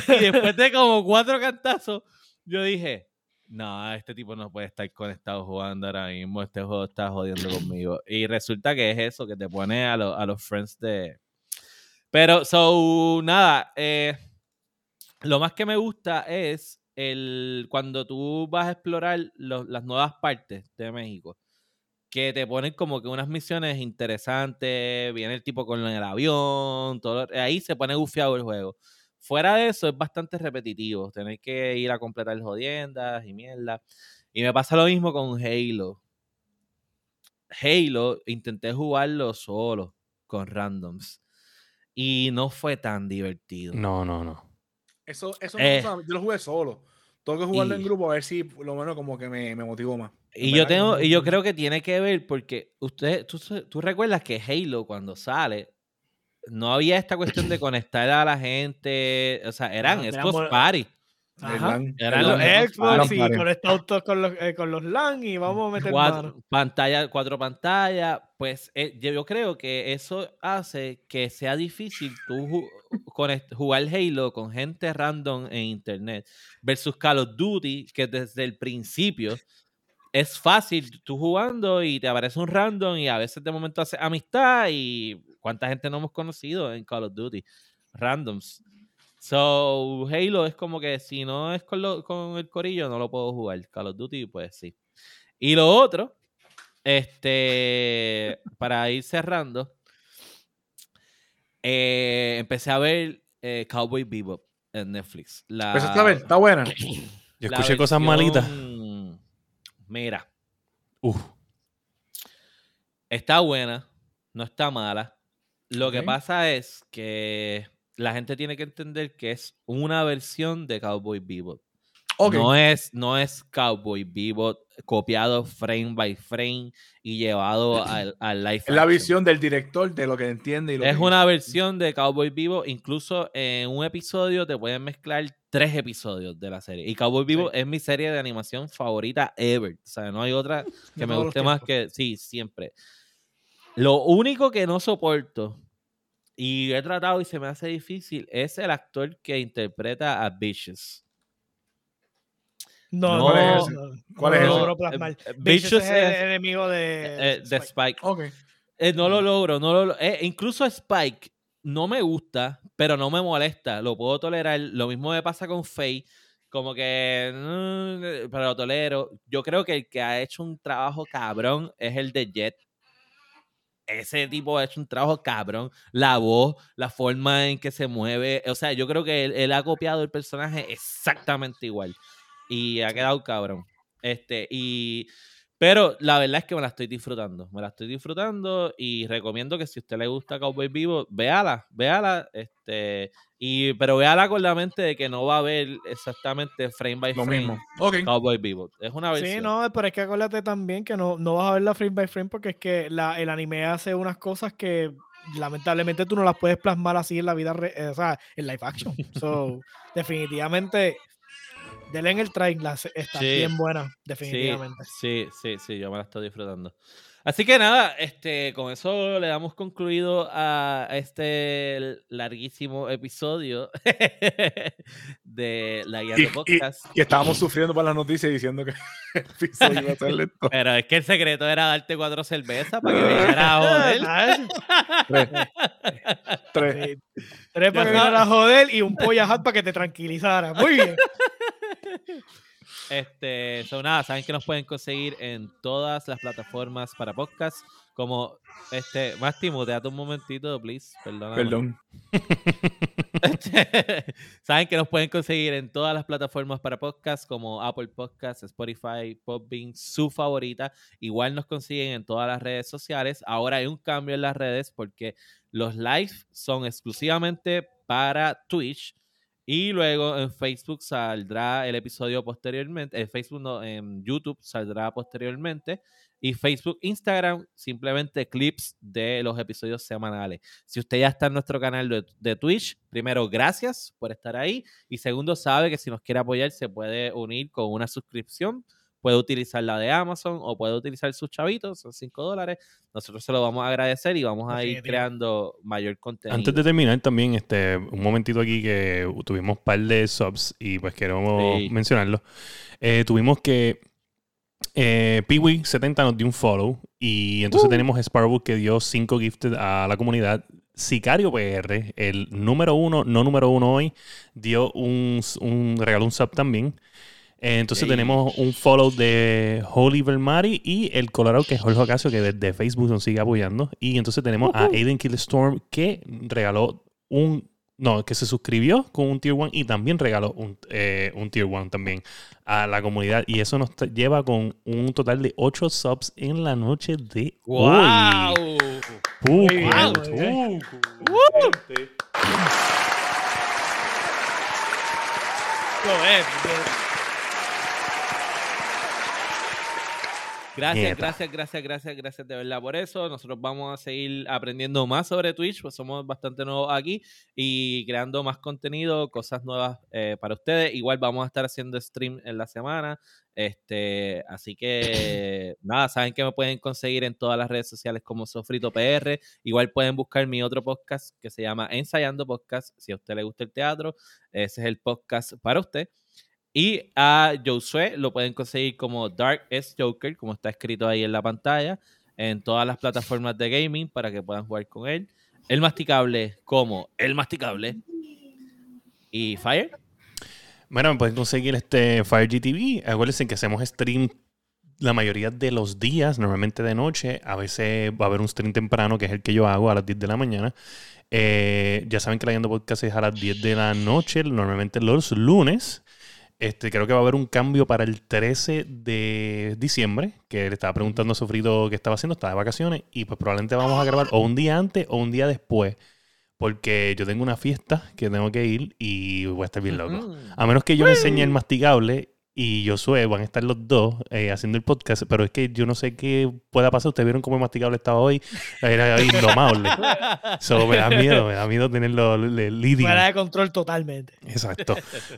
Y después de como cuatro cantazos, yo dije, no, este tipo no puede estar conectado jugando ahora mismo. Este juego está jodiendo conmigo. Y resulta que es eso, que te pone a, lo- a los friends de... Pero, so, nada, eh, lo más que me gusta es el cuando tú vas a explorar lo- las nuevas partes de México. Que te ponen como que unas misiones interesantes, viene el tipo con el avión, todo, ahí se pone gufiado el juego. Fuera de eso, es bastante repetitivo. Tener que ir a completar jodiendas y mierda. Y me pasa lo mismo con Halo. Halo, intenté jugarlo solo, con randoms. Y no fue tan divertido. No, no, no. Eso, eso Eh. no, yo lo jugué solo. Tengo que jugarlo en grupo a ver si lo menos como que me, me motivó más. Y yo que tengo, no- y yo no- creo que tiene que ver porque usted, tú, tú recuerdas que Halo cuando sale, no había esta cuestión de conectar a la gente, o sea, eran Xbox éramos- Party. LAN- Eran los LAN- Xbox y party. conectados todos con los, eh, con los LAN y vamos a meter cuatro pantalla, cuatro pantallas, pues eh, yo, creo que eso hace que sea difícil tú ju- jugar Halo con gente random en internet versus Call of Duty, que desde el principio es fácil tú jugando y te aparece un random y a veces de momento hace amistad y cuánta gente no hemos conocido en Call of Duty, randoms. So, Halo es como que si no es con, lo- con el corillo, no lo puedo jugar. Call of Duty, pues sí. Y lo otro, este, para ir cerrando, eh, empecé a ver eh, Cowboy Bebop en Netflix. La, Empezaste a ver, está buena. Yo escuché cosas malitas. Mira, Uf. está buena, no está mala. Lo que pasa es que la gente tiene que entender que es una versión de Cowboy Bebop. No es, no es Cowboy Bebop copiado frame by frame y llevado al, al live es la visión del director de lo que entiende y lo Es que una versión de Cowboy Vivo. Incluso en un episodio te pueden mezclar tres episodios de la serie. Y Cowboy Vivo es mi serie de animación favorita ever. O sea, no hay otra que me guste más que. Sí, siempre. Lo único que no soporto y he tratado y se me hace difícil es el actor que interpreta a Vicious. No, No, no, ¿Cuál es no, ese? no, ¿Cuál no es lo ese? logro plasmar. Eh, eh, Vicious es el enemigo de, Eh, de Spike. Ok. Eh, no lo logro, no lo eh, incluso Spike no me gusta, pero no me molesta, lo puedo tolerar. Lo mismo me pasa con Faye, como que, mm, pero lo tolero. Yo creo que el que ha hecho un trabajo cabrón es el de Jet. Ese tipo ha hecho un trabajo cabrón. La voz, la forma en que se mueve. O sea, yo creo que él, él ha copiado el personaje exactamente igual. Y ha quedado cabrón. Este, y. Pero la verdad es que me la estoy disfrutando. Me la estoy disfrutando y recomiendo que si a usted le gusta Cowboy Vivo, véala, véala. Este, y, pero véala con la mente de que no va a ver exactamente frame by Lo frame mismo. Ok. Cowboy Vivo. Es una versión. Sí, no, pero es que acuérdate también que no, no vas a ver la frame by frame porque es que la, el anime hace unas cosas que lamentablemente tú no las puedes plasmar así en la vida, re- eh, o sea, en live action. So, definitivamente, denle en el try, la está Sí. bien buena, Sí, definitivamente. sí, sí, sí, yo me la estoy disfrutando. Así que nada, este, con eso le damos concluido a este larguísimo episodio de La Guía Y, de y- Podcast. y estábamos sufriendo por las noticias diciendo que el episodio iba a ser lento. Pero es que el secreto era darte cuatro cervezas para que viniera a joder. ¿Sabes? Tres. Tres. Sí. Tres para que viniera a joder y un polla hat para que te tranquilizara. Muy bien. Este, son nada, saben que nos pueden conseguir en todas las plataformas para podcast, como este, Máximo, date un momentito, please, perdóname. Perdón. Saben que nos pueden conseguir en todas las plataformas para podcast como Apple Podcasts, Spotify, Podbean, su favorita. Igual nos consiguen en todas las redes sociales. Ahora hay un cambio en las redes porque los live son exclusivamente para Twitch. Y luego en Facebook saldrá el episodio posteriormente. En Facebook no, en YouTube saldrá posteriormente. Y Facebook, Instagram, simplemente clips de los episodios semanales. Si usted ya está en nuestro canal de, de Twitch, primero, gracias por estar ahí. Y segundo, sabe que si nos quiere apoyar, se puede unir con una suscripción. Puede utilizar la de Amazon o puede utilizar sus chavitos, son 5 dólares. Nosotros se lo vamos a agradecer y vamos a ir creando mayor contenido. Antes de terminar, también este, un momentito aquí que tuvimos un par de subs y pues queremos Sí. mencionarlo. Eh, tuvimos que eh, Peewee70 nos dio un follow y entonces tenemos a Sparrow que dio 5 gifted a la comunidad. Sicario PR, el número uno, no número uno hoy, dio un, un regaló un sub también. Eh, Entonces tenemos un follow de Holy Vermari y el Colorado, que es Jorge Ocasio, que desde Facebook nos sigue apoyando. Y entonces tenemos a Aiden Killstorm, que regaló un. No, que se suscribió con un Tier 1 y también regaló un, eh, un Tier 1 también a la comunidad. Y eso nos lleva con un total de 8 subs en la noche de ¡Wow! hoy. Pucu, bien, muy bien. pucu, gente. Lo es, Gracias, Nieta. gracias, gracias, gracias, gracias de verdad por eso. Nosotros vamos a seguir aprendiendo más sobre Twitch, pues somos bastante nuevos aquí y creando más contenido, cosas nuevas eh, para ustedes. Igual vamos a estar haciendo stream en la semana. Este, así que nada, saben que me pueden conseguir en todas las redes sociales como Sofrito PR. Igual pueden buscar mi otro podcast que se llama Ensayando Podcast. Si a usted le gusta el teatro, ese es el podcast para usted. Y a Josué lo pueden conseguir como Dark S Joker, como está escrito ahí en la pantalla, en todas las plataformas de gaming para que puedan jugar con él. El masticable como el masticable. Y Fire. Bueno, me pueden conseguir este Fire GTV. Acuérdense que hacemos stream la mayoría de los días, normalmente de noche. A veces va a haber un stream temprano, que es el que yo hago a las 10 de la mañana. Eh, ya saben que la Yendo Podcast es a las 10 de la noche, normalmente los lunes. Este, creo que va a haber un cambio para el 13 de diciembre, que le estaba preguntando a Sofrito qué estaba haciendo, estaba de vacaciones, y pues probablemente vamos a grabar o un día antes o un día después, porque yo tengo una fiesta que tengo que ir y voy a estar bien loco. Ujú. A menos que yo le enseñe el masticable y Josué van a estar los dos eh, haciendo el podcast, pero es que yo no sé qué pueda pasar. Ustedes vieron cómo el masticable estaba hoy. Era indomable. So, me da miedo, me da miedo tenerlo leading. Fuera de control totalmente. Exacto.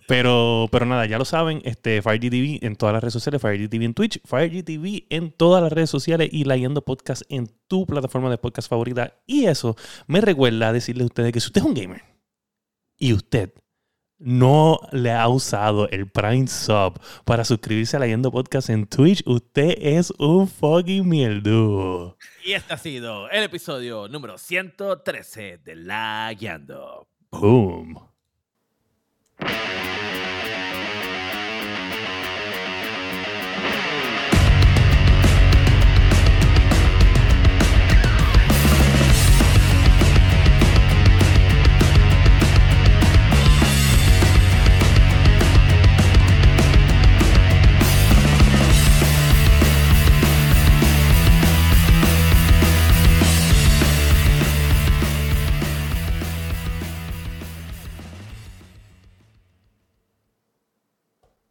Pero, pero nada, ya lo saben, este FireGTV en todas las redes sociales, FireGTV en Twitch, FireGTV en todas las redes sociales y Leyendo Podcast en tu plataforma de podcast favorita. Y eso me recuerda a decirles a ustedes que si usted es un gamer y usted no le ha usado el Prime Sub para suscribirse a Leyendo Podcast en Twitch, usted es un fucking mierdu. Y este ha sido el episodio número 113 de La Guiando. Boom.